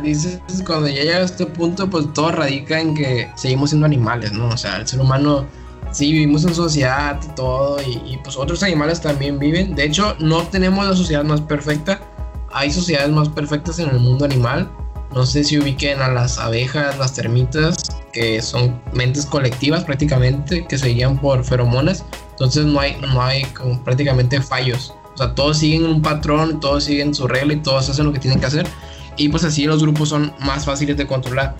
dices, cuando ya llega a este punto, pues todo radica en que seguimos siendo animales, ¿no? O sea, el ser humano, sí, vivimos en sociedad y todo, y, y pues otros animales también viven. De hecho, no tenemos la sociedad más perfecta, hay sociedades más perfectas en el mundo animal, no sé si ubiquen a las abejas, las termitas, que son mentes colectivas prácticamente, que se guían por feromonas. Entonces no hay, no hay prácticamente fallos. O sea, todos siguen un patrón, todos siguen su regla y todos hacen lo que tienen que hacer. Y pues así los grupos son más fáciles de controlar.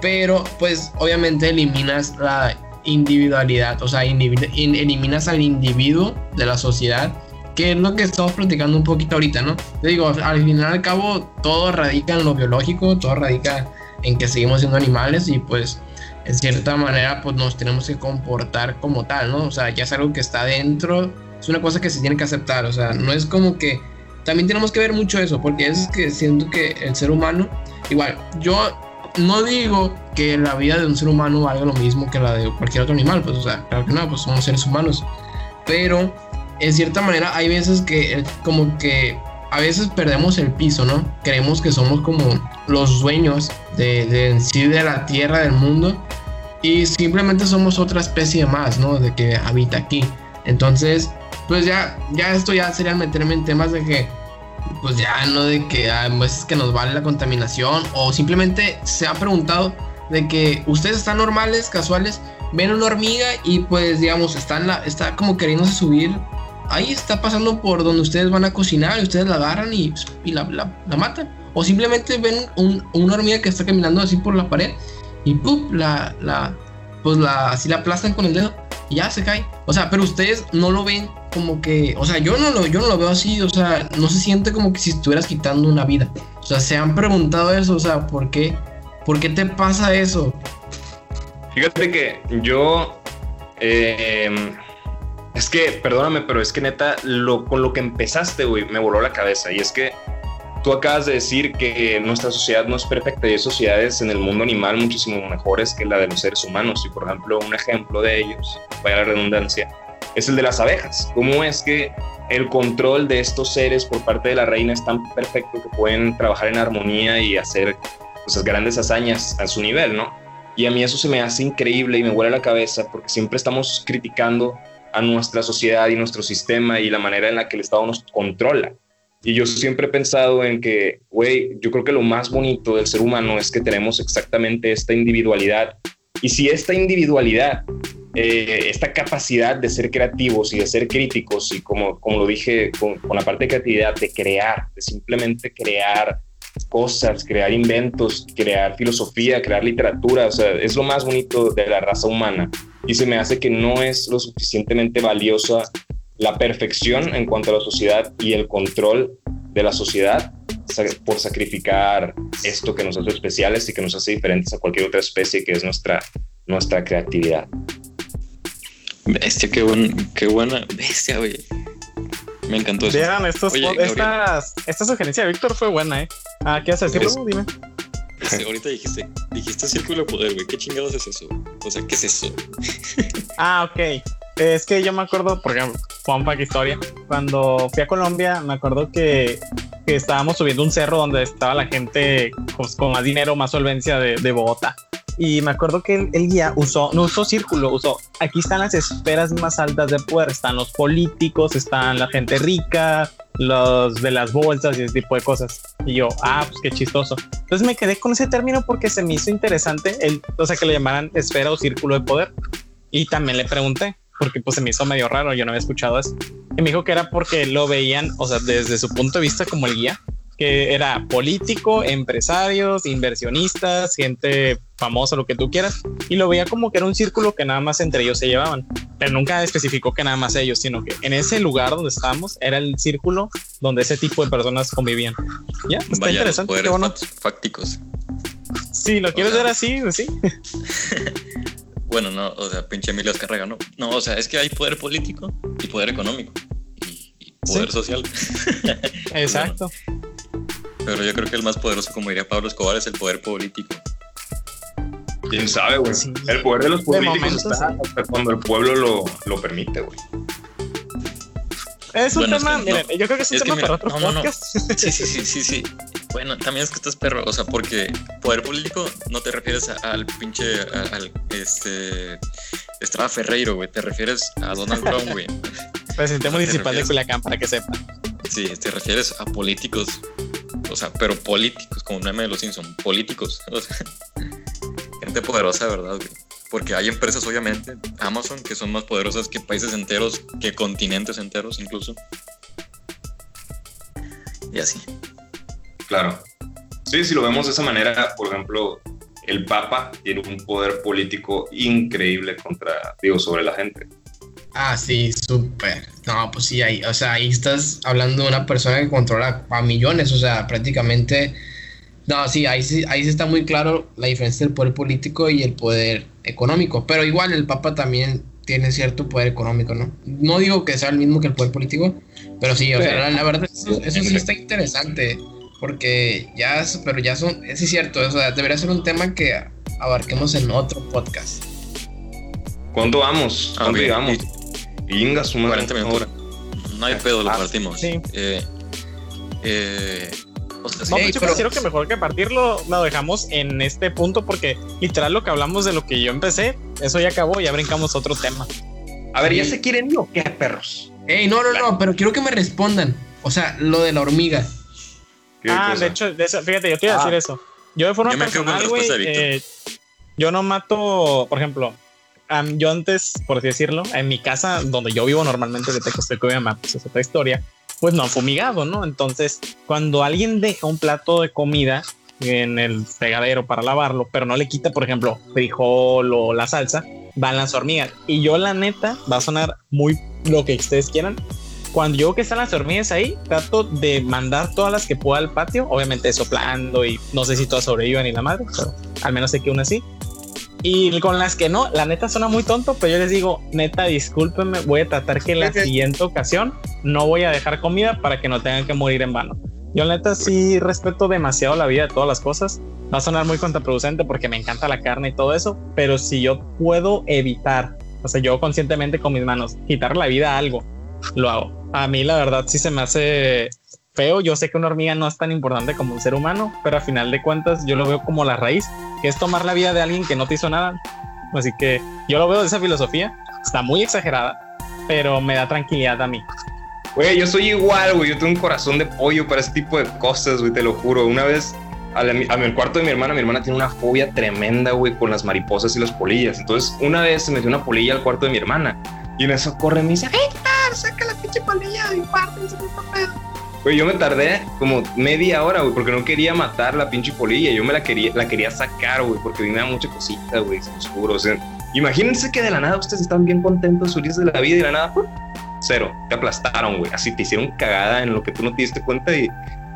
Pero pues obviamente eliminas la individualidad, o sea, eliminas al individuo de la sociedad que es lo que estamos platicando un poquito ahorita, ¿no? Te digo, al final al cabo, todo radica en lo biológico, todo radica en que seguimos siendo animales y pues en cierta manera pues nos tenemos que comportar como tal, ¿no? O sea, ya es algo que está dentro, es una cosa que se tiene que aceptar, o sea, no es como que también tenemos que ver mucho eso, porque es que siento que el ser humano, igual, yo no digo que la vida de un ser humano valga lo mismo que la de cualquier otro animal, pues, o sea, claro que no, pues somos seres humanos, pero en cierta manera hay veces que eh, como que a veces perdemos el piso, ¿no? Creemos que somos como los dueños de, de sí de la tierra, del mundo, y simplemente somos otra especie más, ¿no? De que habita aquí. Entonces, pues ya, ya esto ya sería meterme en temas de que, pues ya no de que a veces que nos vale la contaminación, o simplemente se ha preguntado de que ustedes están normales, casuales, ven una hormiga y pues digamos, están la, está como queriéndose subir ahí está pasando por donde ustedes van a cocinar y ustedes la agarran y, y la, la, matan. O simplemente ven un, una hormiga que está caminando así por la pared y ¡pum! La, la, pues la, así la aplastan con el dedo y ya se cae. O sea, pero ustedes no lo ven como que, o sea, yo no lo, yo no lo veo así, o sea, no se siente como que si estuvieras quitando una vida. O sea, se han preguntado eso, o sea, ¿por qué? ¿Por qué te pasa eso? Fíjate que yo... Eh, es que, perdóname, pero es que neta, lo, con lo que empezaste, güey, me voló la cabeza. Y es que tú acabas de decir que nuestra sociedad no es perfecta y hay sociedades en el mundo animal muchísimo mejores que la de los seres humanos. Y por ejemplo, un ejemplo de ellos, vaya la redundancia, es el de las abejas. ¿Cómo es que el control de estos seres por parte de la reina es tan perfecto que pueden trabajar en armonía y hacer pues, grandes hazañas a su nivel, ¿no? Y a mí eso se me hace increíble y me huele la cabeza porque siempre estamos criticando a nuestra sociedad y nuestro sistema y la manera en la que el Estado nos controla. Y yo siempre he pensado en que, güey, yo creo que lo más bonito del ser humano es que tenemos exactamente esta individualidad. Y si esta individualidad, eh, esta capacidad de ser creativos y de ser críticos, y como, como lo dije con, con la parte de creatividad, de crear, de simplemente crear, cosas, crear inventos, crear filosofía, crear literatura, o sea, es lo más bonito de la raza humana. Y se me hace que no es lo suficientemente valiosa la perfección en cuanto a la sociedad y el control de la sociedad por sacrificar esto que nos hace especiales y que nos hace diferentes a cualquier otra especie que es nuestra, nuestra creatividad. Bestia, qué, qué buena bestia, güey. Me encantó eso. Vean, estos, esta sugerencia de Víctor fue buena, ¿eh? Ah, ¿qué haces? decirlo? Dime. ahorita dijiste, dijiste círculo de poder, güey. ¿Qué chingados es eso? O sea, ¿qué es eso? ah, ok. Es que yo me acuerdo, por ejemplo, Juan que historia. Cuando fui a Colombia, me acuerdo que, que, estábamos subiendo un cerro donde estaba la gente pues, con más dinero, más solvencia de, de Bogotá. Y me acuerdo que el, guía usó, no usó círculo, usó, aquí están las esferas más altas de poder, están los políticos, están la gente rica, los de las bolsas y ese tipo de cosas. Y yo, ah, pues qué chistoso. Entonces me quedé con ese término porque se me hizo interesante, el, o sea, que le llamaran esfera o círculo de poder. Y también le pregunté, porque pues se me hizo medio raro, yo no había escuchado eso. Y me dijo que era porque lo veían, o sea, desde su punto de vista como el guía, que era político, empresarios, inversionistas, gente famosa, lo que tú quieras, y lo veía como que era un círculo que nada más entre ellos se llevaban, pero nunca especificó que nada más ellos, sino que en ese lugar donde estábamos era el círculo donde ese tipo de personas convivían. Ya, está interesante. Qué bueno. Fácticos. Sí, lo quieres ver así, sí. bueno, no, o sea, pinche Emilio Escarraga, no. No, o sea, es que hay poder político y poder económico y, poder social. Exacto. Pero yo creo que el más poderoso, como diría Pablo Escobar, es el poder político. Quién sabe, güey. El poder de los políticos está hasta cuando el pueblo lo, lo permite, güey. Es un tema, miren, yo creo que es un tema para otro no, podcast. Sí, sí, sí, sí, sí. Bueno, también es que estás perro, o sea, porque poder político no te refieres al pinche, al, este, Estrada Ferreiro, güey, te refieres a Donald Trump, güey. Presidente municipal de Culiacán, para que sepan. Sí, te refieres a políticos o sea, pero políticos, como un meme de los Simpsons, políticos, gente poderosa, ¿verdad? Porque hay empresas, obviamente, Amazon, que son más poderosas que países enteros, que continentes enteros incluso. Y así. Claro. Sí, si lo vemos de esa manera, por ejemplo, el Papa tiene un poder político increíble contra, digo, sobre la gente. Ah, sí, súper. No, pues sí, ahí, o sea, ahí estás hablando de una persona que controla a millones, o sea, prácticamente. No, sí, ahí sí, ahí sí está muy claro la diferencia del poder político y el poder económico. Pero igual el Papa también tiene cierto poder económico, ¿no? No digo que sea el mismo que el poder político, pero sí, o sea, la, verdad, eso, sí está interesante. Porque ya, pero ya son, es cierto, o sea, debería ser un tema que abarquemos en otro podcast. ¿Cuánto vamos? ¿Cuánto llegamos? Inga, su 40 minutos. No hay pedo, lo ah, partimos. Sí. Eh, eh, o sea, no, yo considero que mejor que partirlo lo dejamos en este punto porque literal lo que hablamos de lo que yo empecé, eso ya acabó, ya brincamos otro tema. A ver, ¿ya se quieren ir o qué, perros? Ey, no, no, no, pero quiero que me respondan. O sea, lo de la hormiga. Ah, de hecho, fíjate, yo quiero decir ah. eso. Yo de forma personal, güey, eh, yo no mato, por ejemplo, yo antes, por así decirlo, en mi casa donde yo vivo normalmente de Tecosteco pues es otra historia, pues no fumigado, ¿no? Entonces, cuando alguien deja un plato de comida en el fregadero para lavarlo, pero no le quita, por ejemplo, frijol o la salsa, van las hormigas. Y yo, la neta, va a sonar muy lo que ustedes quieran. Cuando yo que están las hormigas ahí, trato de mandar todas las que pueda al patio, obviamente soplando y no sé si todas sobreviven ni la madre, pero al menos sé que una sí. Y con las que no, la neta suena muy tonto, pero yo les digo, neta, discúlpenme, voy a tratar que la siguiente ocasión no voy a dejar comida para que no tengan que morir en vano. Yo neta sí respeto demasiado la vida de todas las cosas. Va a sonar muy contraproducente porque me encanta la carne y todo eso, pero si yo puedo evitar, o sea, yo conscientemente con mis manos, quitar la vida a algo, lo hago. A mí la verdad sí se me hace feo. Yo sé que una hormiga no es tan importante como un ser humano, pero a final de cuentas yo lo veo como la raíz, que es tomar la vida de alguien que no te hizo nada. Así que yo lo veo de esa filosofía. Está muy exagerada, pero me da tranquilidad a mí. Güey, yo soy igual, güey. Yo tengo un corazón de pollo para ese tipo de cosas, güey, te lo juro. Una vez a, mi cuarto de mi hermana, mi hermana tiene una fobia tremenda, güey, con las mariposas y las polillas. Entonces, una vez se metió una polilla al cuarto de mi hermana y en eso corre y me dice, ¡Héctor, saca la pinche polilla de mi cuarto! Güey, yo me tardé como media hora, güey, porque no quería matar la pinche polilla. Yo me la quería, la quería sacar, güey, porque me da mucha cosita, güey, se los juro. O sea, imagínense que de la nada ustedes están bien contentos, felices de la vida y de la nada, cero, te aplastaron, güey. Así te hicieron cagada en lo que tú no te diste cuenta y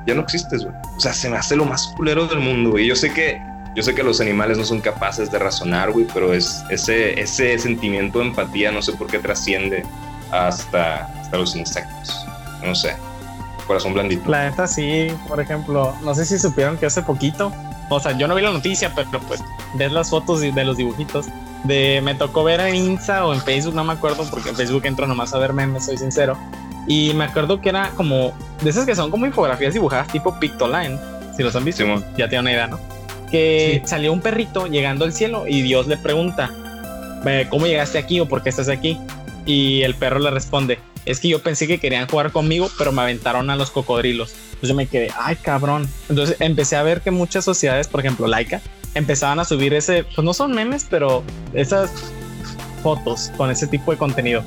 ya no existes, güey. O sea, se me hace lo más culero del mundo, güey. Yo sé que yo sé que los animales no son capaces de razonar, güey, pero es ese, ese sentimiento de empatía, no sé por qué trasciende hasta, hasta los insectos. No sé. Corazón blandito. La neta sí, por ejemplo, no sé si supieron que hace poquito, o sea, yo no vi la noticia, pero pues ves las fotos de los dibujitos. De, me tocó ver en Insta o en Facebook, no me acuerdo, porque en Facebook entro nomás a ver memes, soy sincero y me acuerdo que era como de esas que son como infografías dibujadas tipo Pictoline. Si los han visto, ya tienen una idea, ¿no? Que salió un perrito llegando al cielo y Dios le pregunta, ¿cómo llegaste aquí o por qué estás aquí? Y el perro le responde, es que yo pensé que querían jugar conmigo, pero me aventaron a los cocodrilos. Entonces yo me quedé, ay cabrón. Entonces empecé a ver que muchas sociedades, por ejemplo, Laika, empezaban a subir ese, pues no son memes, pero esas fotos con ese tipo de contenido.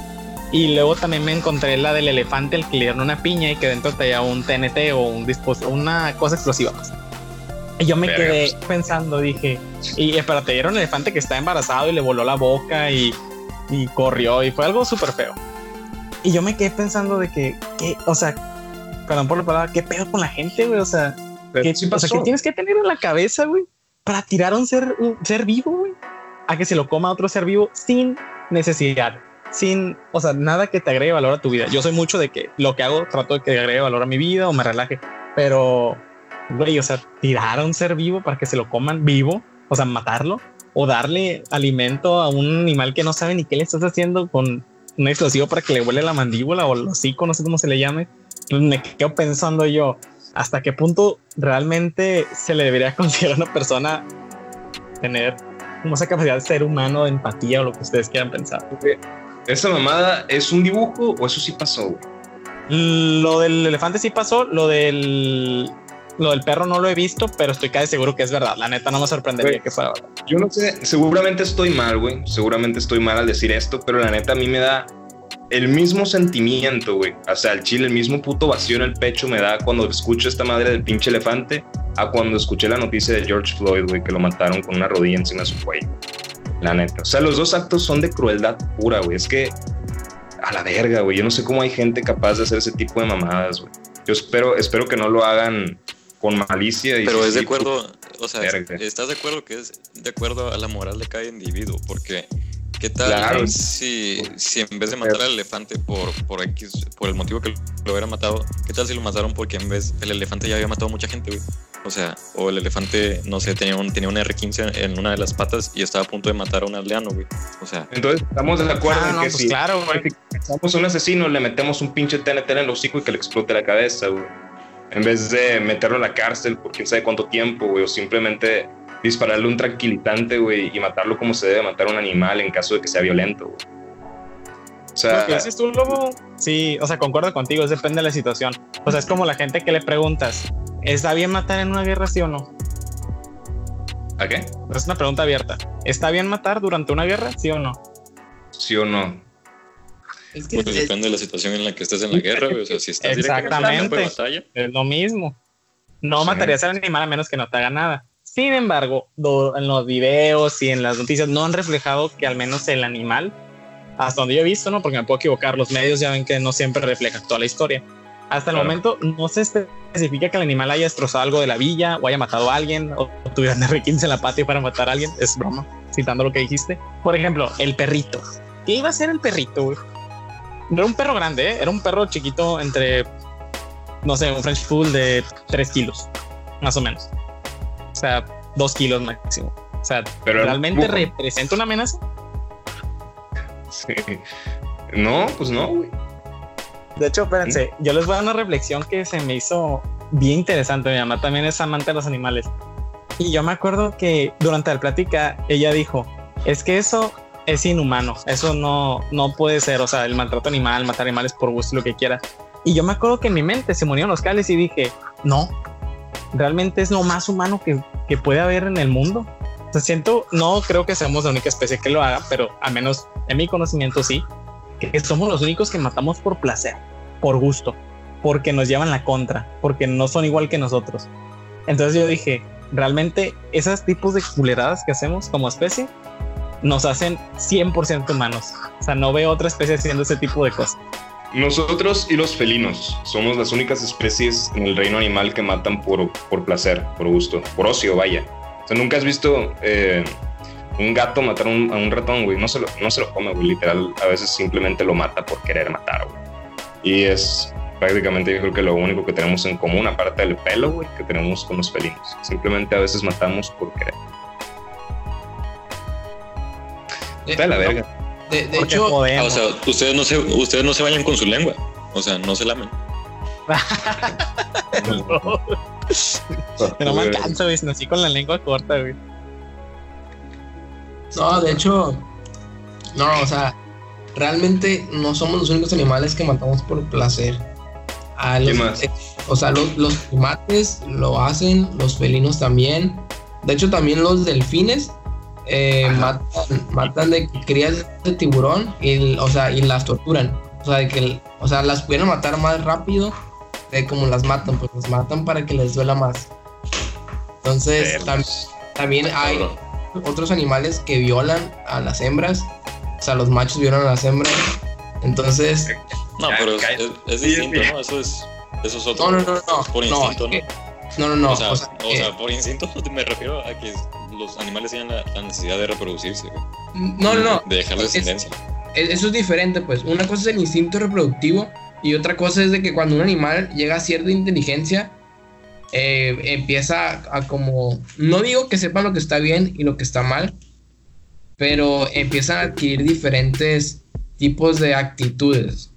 Y luego también me encontré la del elefante, el que le dieron una piña y que dentro traía un TNT o un una cosa explosiva. Pues. Y yo me quedé pensando, dije, y espérate, era un elefante que está embarazado y le voló la boca y, y corrió y fue algo súper feo. Y yo me quedé pensando de que, ¿qué? o sea, perdón por la palabra, ¿qué pedo con la gente, güey? O sea, ¿qué, o sea, ¿qué tienes que tener en la cabeza, güey? Para tirar a un ser, un ser vivo, güey. A que se lo coma otro ser vivo sin necesidad sin, o sea, nada que te agregue valor a tu vida. Yo soy mucho de que lo que hago trato de que agregue valor a mi vida o me relaje, pero, güey, o sea, tirar a un ser vivo para que se lo coman vivo, o sea, matarlo o darle alimento a un animal que no sabe ni qué le estás haciendo con un explosivo para que le huele la mandíbula o el hocico, no sé cómo se le llame. Me quedo pensando yo, ¿hasta qué punto realmente se le debería considerar a una persona tener como esa capacidad de ser humano, de empatía o lo que ustedes quieran pensar? ¿Esa mamada es un dibujo o eso sí pasó, Lo del elefante sí pasó, lo del lo del perro no lo he visto, pero estoy casi seguro que es verdad. La neta no me sorprendería que fuera verdad. Yo no sé, seguramente estoy mal, güey. Seguramente estoy mal al decir esto, pero la neta a mí me da el mismo sentimiento, güey. O sea, el chile, el mismo puto vacío en el pecho me da cuando escucho esta madre del pinche elefante a cuando escuché la noticia de George Floyd, güey, que lo mataron con una rodilla encima de su cuello. La neta. O sea, los dos actos son de crueldad pura, güey. Es que a la verga, güey. Yo no sé cómo hay gente capaz de hacer ese tipo de mamadas, güey. Yo espero, espero que no lo hagan con malicia. Y Pero es de acuerdo, o sea, ¿estás de acuerdo que es de acuerdo a la moral de cada individuo? Porque ¿Qué tal si, si en vez de matar al elefante por, por X, por el motivo que lo hubiera matado, qué tal si lo mataron porque en vez el elefante ya había matado a mucha gente, güey? O sea, o el elefante, no sé, tenía un, tenía un R15 en una de las patas y estaba a punto de matar a un aldeano, güey. O sea. Entonces, estamos de acuerdo ah, en que pues si, claro, somos un asesino, le metemos un pinche TNT en el hocico y que le explote la cabeza, güey. En vez de meterlo en la cárcel por quién sabe cuánto tiempo, güey, o simplemente dispararle un tranquilitante, güey, y matarlo como se debe matar a un animal en caso de que sea violento, güey. O sea, ¿Qué dices tú, Lobo? Sí, o sea, concuerdo contigo, es depende de la situación. O sea, es como la gente que le preguntas, ¿está bien matar en una guerra, sí o no? ¿A qué? Es una pregunta abierta. ¿Está bien matar durante una guerra, sí o no? Sí o no. Es que pues depende de la situación en la que estés en la guerra, güey. O sea, si estás Exactamente. En batalla. Es lo mismo. No matarías al animal a menos que no te haga nada. Sin embargo, en los videos y en las noticias no han reflejado que al menos el animal, hasta donde yo he visto, ¿no? Porque me puedo equivocar, los medios ya ven que no siempre reflejan toda la historia. Hasta el momento no se especifica que el animal haya destrozado algo de la villa o haya matado a alguien o tuviera un R15 en la patio para matar a alguien. Es broma, citando lo que dijiste. Por ejemplo, el perrito. ¿Qué iba a ser el perrito, güey? No era un perro grande, ¿eh? era un perro chiquito entre, no sé, un French Pool de 3 kilos, más o menos. O sea, dos kilos máximo. O sea, ¿realmente representa una amenaza? Sí. No, pues no, güey. De hecho, espérense, yo les voy a dar una reflexión que se me hizo bien interesante. Mi mamá también es amante de los animales. Y yo me acuerdo que durante la plática ella dijo, es que eso es inhumano, eso no, no puede ser, o sea, el maltrato animal, matar animales por gusto, lo que quiera. Y yo me acuerdo que en mi mente se murieron los cables y dije, no, realmente es lo más humano que, que puede haber en el mundo. O siento, no creo que seamos la única especie que lo haga, pero al menos en mi conocimiento sí, que somos los únicos que matamos por placer, por gusto, porque nos llevan la contra, porque no son igual que nosotros. Entonces yo dije, realmente esos tipos de culeradas que hacemos como especie nos hacen 100% humanos. O sea, no veo otra especie haciendo ese tipo de cosas. Nosotros y los felinos somos las únicas especies en el reino animal que matan por, por placer, por gusto, por ocio, vaya. O sea, nunca has visto eh, un gato matar a un ratón, güey. No se, lo, no se lo come, güey. Literal, a veces simplemente lo mata por querer matar, güey. Y es prácticamente yo creo que lo único que tenemos en común, aparte del pelo, güey, que tenemos con los felinos. Simplemente a veces matamos por querer. Está de la verga. De, hecho, ah, o sea, ustedes no, se, ustedes no se vayan con su lengua. O sea, no se lamen. no me alcanza, güey. Nací con la lengua corta, güey. No, de hecho, no, o sea, realmente no somos los únicos animales que matamos por placer. ¿Qué más? o sea, los, los primates lo hacen, los felinos también. De hecho, también los delfines eh, matan, de crías de tiburón y, o sea, y las torturan. O sea, de que, o sea, las pueden matar más rápido de como las matan, pues las matan para que les duela más. Entonces, también hay otros animales que violan a las hembras. O sea, los machos violan a las hembras. Entonces. No, pero es, distinto, ¿no? Eso es, eso es otro. No, no, no, no. Por instinto, ¿no? No, no, no. O sea, o sea, por instinto me refiero a que los animales tienen la, necesidad de reproducirse. No, no, no. De dejar descendencia. eso es diferente, pues. Una cosa es el instinto reproductivo y otra cosa es de que cuando un animal llega a cierta inteligencia, eh, empieza a como, no digo que sepan lo que está bien y lo que está mal, pero empiezan a adquirir diferentes tipos de actitudes.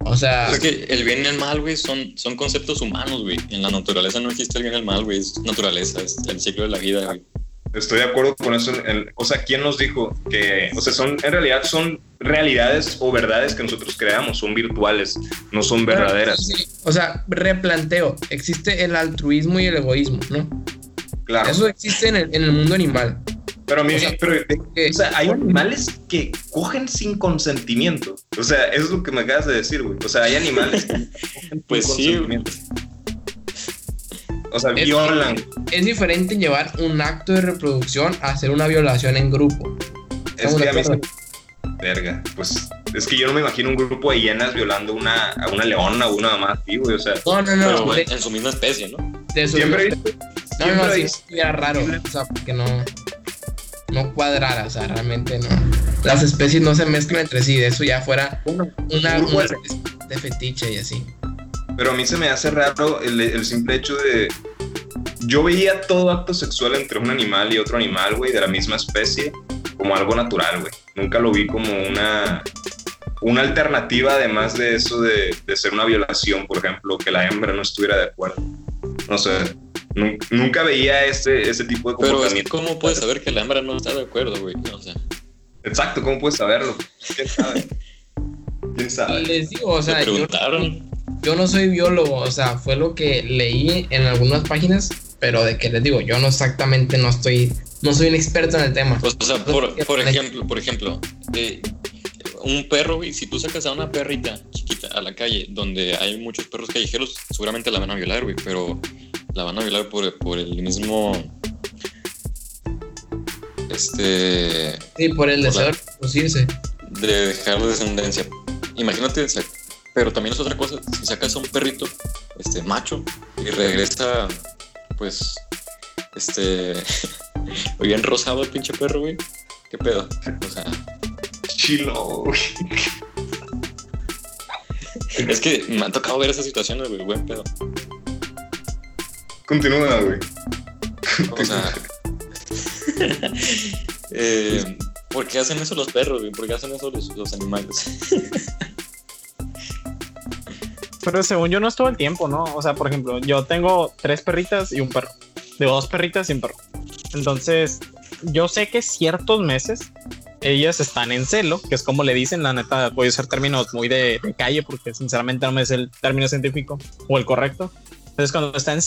O sea... Es que el bien y el mal, güey, son, son conceptos humanos, güey. En la naturaleza no existe el bien y el mal, güey. Es naturaleza, es el ciclo de la vida, güey. Estoy de acuerdo con eso. o sea, ¿quién nos dijo que, o sea, son, en realidad son realidades o verdades que nosotros creamos, son virtuales, no son verdaderas? O sea, replanteo, existe el altruismo y el egoísmo, ¿no? Claro. Eso existe en el, mundo animal. Pero, mira, o sea, pero o sea, hay animales que cogen sin consentimiento. O sea, eso es lo que me acabas de decir, güey. O sea, hay animales que cogen pues sin sí, consentimiento. O sea, violan. Es diferente llevar un acto de reproducción a hacer una violación en grupo. Es que a mí Verga, pues es que yo no me imagino un grupo de hienas violando una, a una leona o una mamá así, güey. O sea, no, no, no. en su misma especie, ¿no? siempre No, no, no, sí, era raro. O sea, porque no. No cuadrara, o sea, realmente no. Las especies no se mezclan entre sí, de eso ya fuera una, una, de fetiche y así. Pero a mí se me hace raro el, simple hecho de. Yo veía todo acto sexual entre un animal y otro animal, güey, de la misma especie, como algo natural, güey. Nunca lo vi como una, una alternativa, además de eso de, ser una violación, por ejemplo, que la hembra no estuviera de acuerdo. No sé. Nunca, veía ese, ese tipo de comportamiento. Pero ¿cómo puedes saber que la hembra no está de acuerdo, güey? O sea. Exacto, ¿cómo puedes saberlo? ¿Quién sabe? ¿Quién sabe? Les digo, o sea, preguntaron? yo no soy biólogo, o sea, fue lo que leí en algunas páginas, pero de que les digo, yo no exactamente no estoy, no soy un experto en el tema. o sea, por, ejemplo, por ejemplo, eh, un perro, y si tú sacas a una perrita chiquita a la calle donde hay muchos perros callejeros, seguramente la van a violar, güey, pero la van a violar por, por el mismo... Este... Sí, por el deseo de reproducirse. De dejar descendencia. Imagínate, pero también es otra cosa, si sacas a un perrito, este, macho, y regresa, pues, este, bien rosado el pinche perro, güey. ¿Qué pedo? O sea... Chilo, Es que me ha tocado ver esas situaciones, güey, buen pedo. Continúa, güey. O sea... eh, ¿Por qué hacen eso los perros, güey? ¿Por qué hacen eso los, los animales? Pero según yo no es todo el tiempo, ¿no? O sea, por ejemplo, yo tengo tres perritas y un perro. De dos perritas y un perro. Entonces, yo sé que ciertos meses ellas están en celo, que es como le dicen, la neta, voy a usar términos muy de, calle porque sinceramente no me es el término científico o el correcto. Entonces, cuando están,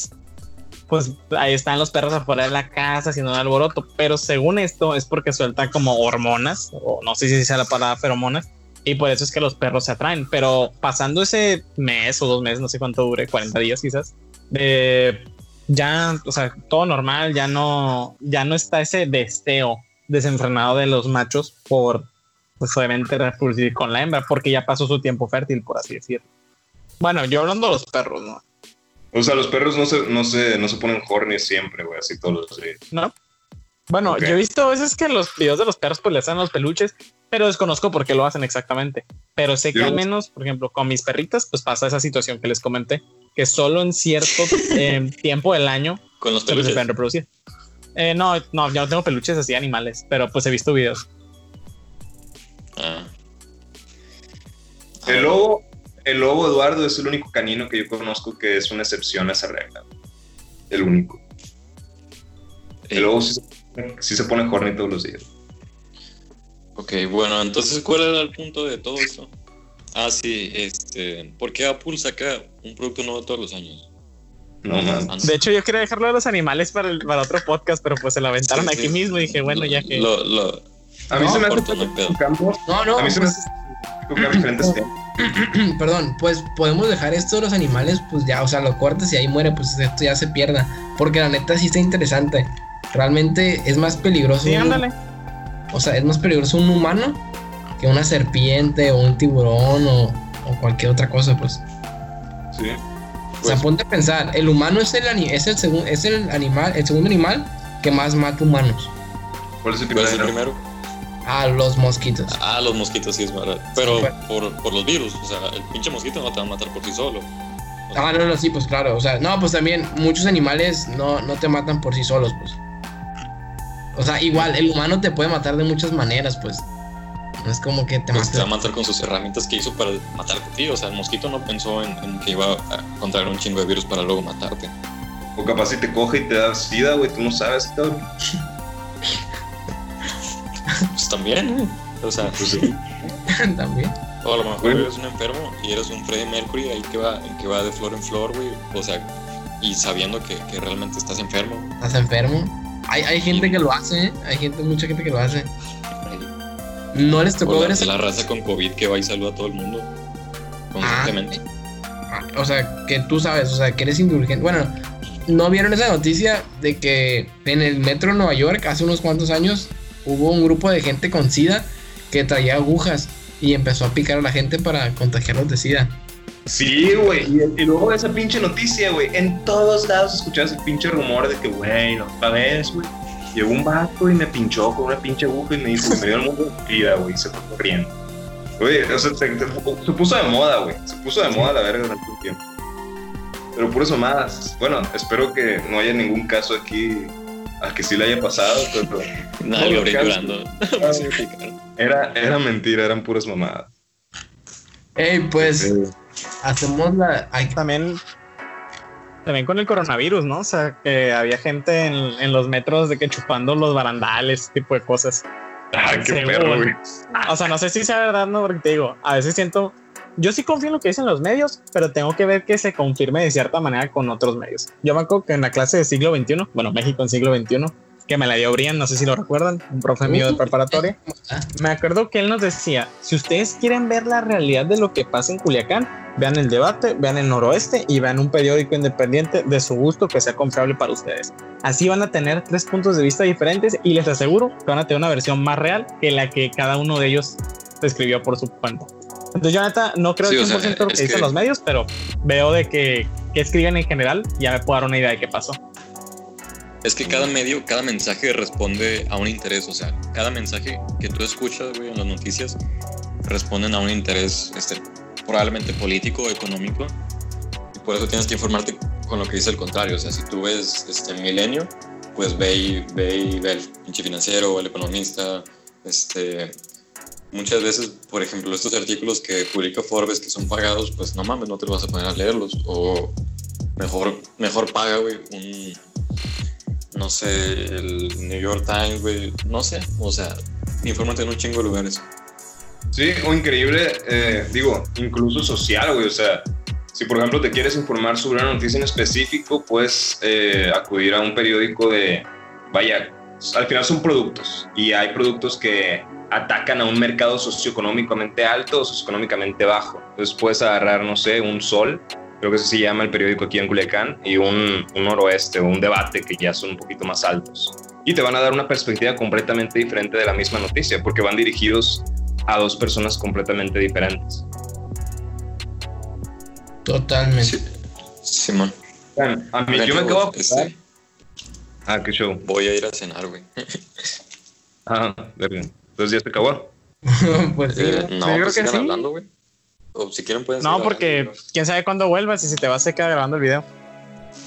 pues ahí están los perros afuera de la casa haciendo un alboroto, pero según esto es porque sueltan como hormonas, o no sé si sea la palabra feromonas, y por eso es que los perros se atraen. Pero pasando ese mes o dos meses, no sé cuánto dure, 40 días quizás, de ya, o sea, todo normal, ya no, ya no está ese deseo desenfrenado de los machos por, pues obviamente, reproducir con la hembra, porque ya pasó su tiempo fértil, por así decirlo. Bueno, yo hablando de los perros, ¿no? O sea, los perros no se, no se, no se ponen horny siempre, güey, así todos los días. No. Bueno, yo he visto a veces que los videos de los perros pues le hacen los peluches, pero desconozco por qué lo hacen exactamente. Pero sé que al menos, por ejemplo, con mis perritas, pues pasa esa situación que les comenté, que solo en cierto eh, tiempo del año con los peluches se pueden reproducir. Eh, no, no, yo no tengo peluches así animales, pero pues he visto videos. Ah. El lobo, el lobo Eduardo es el único canino que yo conozco que es una excepción a esa regla. El único. El lobo sí, se pone horny todos los días. Ok, bueno, entonces, ¿cuál era el punto de todo esto? Ah, sí, este, ¿por qué Apple saca un producto nuevo todos los años? No, de hecho, yo quería dejarlo de los animales para, para otro podcast, pero pues se lo aventaron aquí mismo y dije, bueno, ya que. a mí se me hace campo. No, no. A mí se me pues hace diferentes Perdón, pues podemos dejar esto de los animales, pues ya, o sea, lo cortes y ahí muere, pues esto ya se pierda. Porque la neta sí está interesante. Realmente es más peligroso. Sí, ándale. O sea, es más peligroso un humano que una serpiente o un tiburón o, o cualquier otra cosa, pues. Sí. o sea, pues ponte a pensar, el humano es el, es el, segundo es el animal, el segundo animal que más mata humanos. ¿Cuál es el, primero? Ah, los mosquitos. Ah, los mosquitos sí es verdad. Pero por, por, los virus, o sea, el pinche mosquito no te va a matar por sí solo. ah, no, no, sí, pues claro. O sea, no, pues también muchos animales no, no te matan por sí solos, pues. O sea, igual, el humano te puede matar de muchas maneras, pues. No es como que te pues Te va a matar con sus herramientas que hizo para matarte a ti. O sea, el mosquito no pensó en, que iba a contraer un chingo de virus para luego matarte. O capaz si te coge y te da sida, güey, tú no sabes, cabrón. pues también, ¿eh? O sea, pues sí. también. O a lo mejor eres un enfermo y eres un Freddie Mercury ahí que va, que va de flor en flor, güey. O sea, y sabiendo que, que realmente estás enfermo. ¿Estás enfermo? Hay, hay gente que lo hace, ¿eh? Hay gente, mucha gente que lo hace. No les tocó ver esa. La raza con COVID que va y saluda a todo el mundo. Constantemente. Ah, o sea, que tú sabes, o sea, que eres indulgente. Bueno, ¿no vieron esa noticia de que en el metro de Nueva York hace unos cuantos años hubo un grupo de gente con SIDA que traía agujas y empezó a picar a la gente para contagiarlos de SIDA? Sí, güey. Y, luego esa pinche noticia, güey, en todos lados escuchabas el pinche rumor de que, güey, no vez, güey Llegó un vato y me pinchó con una pinche aguja y me dijo, me dio el mundo de vida, güey, se fue corriendo. Oye, o sea, se, puso de moda, güey. Se puso de moda la verga durante un tiempo. Pero puras mamadas. Bueno, espero que no haya ningún caso aquí al que sí le haya pasado, pero... Nadie no, llorando. era, era mentira, eran puras mamadas. Ey, pues, hacemos la... Hay también también con el coronavirus, ¿no? O sea, que había gente en, los metros de que chupando los barandales, ese tipo de cosas. Ay, qué perro, güey. O sea, no sé si sea verdad, no, porque te digo, a veces siento. Yo sí confío en lo que dicen los medios, pero tengo que ver que se confirme de cierta manera con otros medios. Yo me acuerdo que en la clase de siglo XXI, bueno, México en siglo XXI, que me la dio Brian, no sé si lo recuerdan, un profe mío de preparatoria. Me acuerdo que él nos decía, si ustedes quieren ver la realidad de lo que pasa en Culiacán, vean el debate, vean el noroeste y vean un periódico independiente de su gusto que sea confiable para ustedes. Así van a tener tres puntos de vista diferentes y les aseguro que van a tener una versión más real que la que cada uno de ellos escribió por su cuenta. Entonces yo neta no creo sí, 100% lo que dicen los medios, pero veo de que, que escriben en general, ya me puedo dar una idea de qué pasó. Es que cada medio, cada mensaje responde a un interés. O sea, cada mensaje que tú escuchas, güey, en las noticias, responden a un interés este, probablemente político, económico. Y por eso tienes que informarte con lo que dice el contrario. O sea, si tú ves este milenio, pues ve y ve, y ve el pinche financiero, el economista, este, muchas veces, por ejemplo, estos artículos que publica Forbes que son pagados, pues no mames, no te vas a poner a leerlos. O mejor, mejor paga, güey, un, no sé, el New York Times, güey, no sé, o sea, infórmate en un chingo de lugares. Sí, o increíble, eh, digo, incluso social, güey, o sea, si por ejemplo te quieres informar sobre una noticia en específico, puedes eh, acudir a un periódico de, vaya, al final son productos y hay productos que atacan a un mercado socioeconómicamente alto o socioeconómicamente bajo. Entonces puedes agarrar, no sé, un sol, creo que eso se llama el periódico aquí en Culiacán, y un, un noroeste o un debate que ya son un poquito más altos. Y te van a dar una perspectiva completamente diferente de la misma noticia, porque van dirigidos a dos personas completamente diferentes. Totalmente. Simón. a mí, yo me acabo de este, Ah, qué show. Voy a ir a cenar, güey. ah, verga. Entonces ya se acabó. pues sí. Eh, no, pues sigan hablando, güey. O si quieren pueden No, porque quién sabe cuándo vuelvas y si te vas a quedar grabando el video.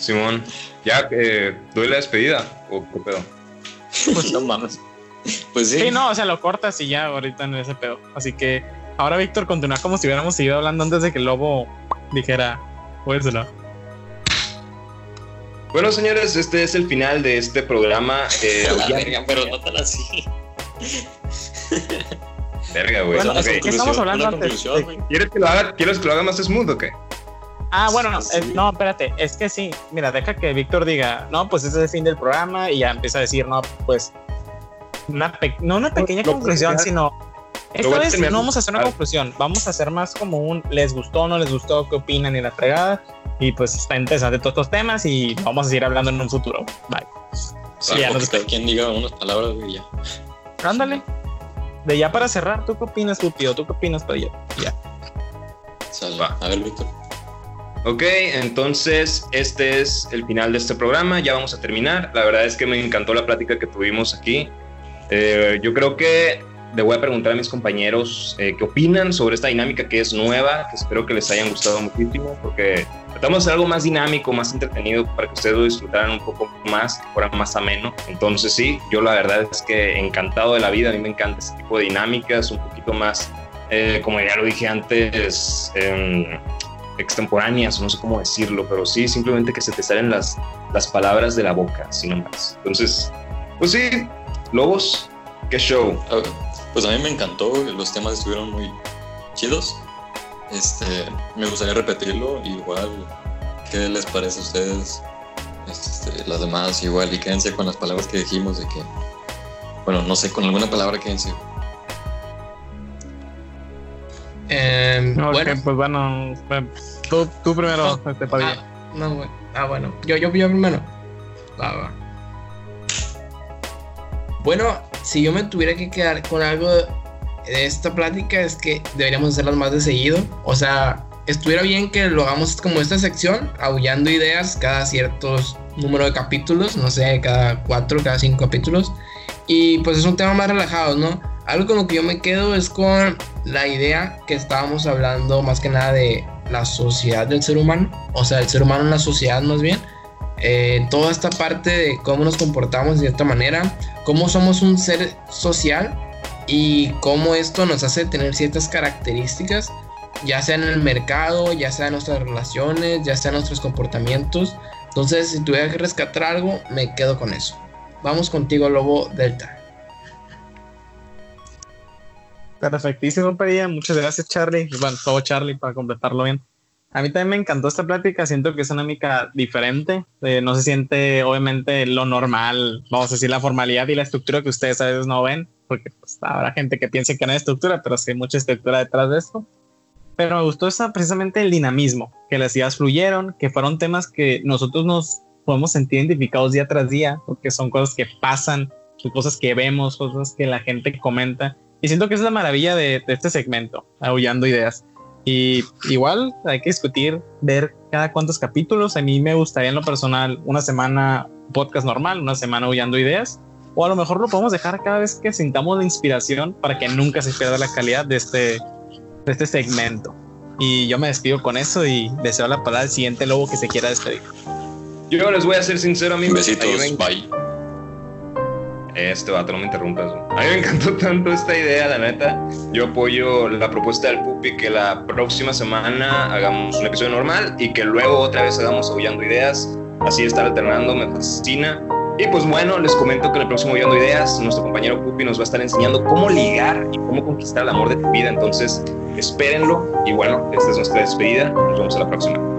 Simón, ya eh, doy la despedida o qué pedo. Pues no mames. Pues sí. Sí, no, o sea, lo cortas y ya ahorita en ese pedo. Así que ahora, Víctor, continúa como si hubiéramos seguido hablando antes de que el lobo dijera, pues no. Bueno, señores, este es el final de este programa. Eh, verga, pero no tan así. Verga, güey. Bueno, ¿qué estamos hablando antes? ¿Quieres que, lo haga, ¿Quieres que lo haga más smooth o qué? Ah, bueno, no, eh, no, espérate, es que sí, mira, deja que Víctor diga, no, pues ese es el fin del programa y ya empieza a decir, no, pues, una no una pequeña conclusión, sino, esta vez no vamos a hacer una conclusión, vamos a hacer más como un, les gustó, no les gustó, qué opinan y la fregada, y pues está interesante todos estos temas y vamos a seguir hablando en un futuro. Bye. Sí, ya nos... quien diga unas palabras, güey, ya. Ándale. De ya para cerrar, ¿tú qué opinas, tío? ¿Tú qué opinas para ya? Ya. A ver, Víctor. Ok, entonces este es el final de este programa. Ya vamos a terminar. La verdad es que me encantó la plática que tuvimos aquí. Eh, yo creo que le voy a preguntar a mis compañeros eh, qué opinan sobre esta dinámica que es nueva, que espero que les hayan gustado muchísimo, porque tratamos de hacer algo más dinámico, más entretenido, para que ustedes lo disfrutaran un poco más, que fuera más ameno. Entonces sí, yo la verdad es que encantado de la vida, a mí me encanta este tipo de dinámicas, un poquito más, eh, como ya lo dije antes, eh, extemporáneas, no sé cómo decirlo, pero sí, simplemente que se te salen las, las palabras de la boca, sino más. Entonces, pues sí, Lobos, qué show. Pues a mí me encantó, los temas estuvieron muy chidos. Este, me gustaría repetirlo, igual, ¿qué les parece a ustedes? Este, las demás igual, y quédense con las palabras que dijimos de que, bueno, no sé, con alguna palabra quédense. Eh, bueno, pues bueno, tú, tú primero, este, ah, no, ah, bueno, yo, yo, yo primero. Va. Bueno, si yo me tuviera que quedar con algo de esta plática es que deberíamos hacerlas más de seguido. O sea, estuviera bien que lo hagamos como esta sección, aullando ideas cada ciertos número de capítulos, no sé, cada cuatro, cada cinco capítulos. Y pues es un tema más relajado, ¿no? Algo con lo que yo me quedo es con la idea que estábamos hablando más que nada de la sociedad del ser humano, o sea, el ser humano en la sociedad más bien eh, toda esta parte de cómo nos comportamos de cierta manera, cómo somos un ser social y cómo esto nos hace tener ciertas características, ya sea en el mercado, ya sea en nuestras relaciones, ya sea en nuestros comportamientos. Entonces, si tuviera que rescatar algo, me quedo con eso. Vamos contigo, Lobo Delta. Perfectísimo, Padilla. Muchas gracias, Charlie. Bueno, todo Charlie para completarlo bien. A mí también me encantó esta plática, siento que es una dinámica diferente, eh, no se siente obviamente lo normal, vamos a decir la formalidad y la estructura que ustedes a veces no ven, porque pues, habrá gente que piense que no hay estructura, pero sí hay mucha estructura detrás de esto. Pero me gustó esa, precisamente el dinamismo, que las ideas fluyeron, que fueron temas que nosotros nos podemos sentir identificados día tras día, porque son cosas que pasan, son cosas que vemos, cosas que la gente comenta. Y siento que es la maravilla de, de este segmento, aullando ideas y igual hay que discutir, ver cada cuántos capítulos. A mí me gustaría en lo personal una semana podcast normal, una semana huyendo ideas. O a lo mejor lo podemos dejar cada vez que sintamos la inspiración para que nunca se pierda la calidad de este, de este segmento. Y yo me despido con eso y deseo la palabra al siguiente lobo que se quiera despedir. Yo les voy a ser sincero, a mí Besitos, bye. Este vato, no me interrumpas. A mí me encantó tanto esta idea, la neta. Yo apoyo la propuesta del Pupi que la próxima semana hagamos un episodio normal y que luego otra vez hagamos Aullando Ideas. Así estar alternando, me fascina. Y pues bueno, les comento que en el próximo Aullando Ideas, nuestro compañero Pupi nos va a estar enseñando cómo ligar y cómo conquistar el amor de tu vida. Entonces, espérenlo. Y bueno, esta es nuestra despedida. Nos vemos a la próxima.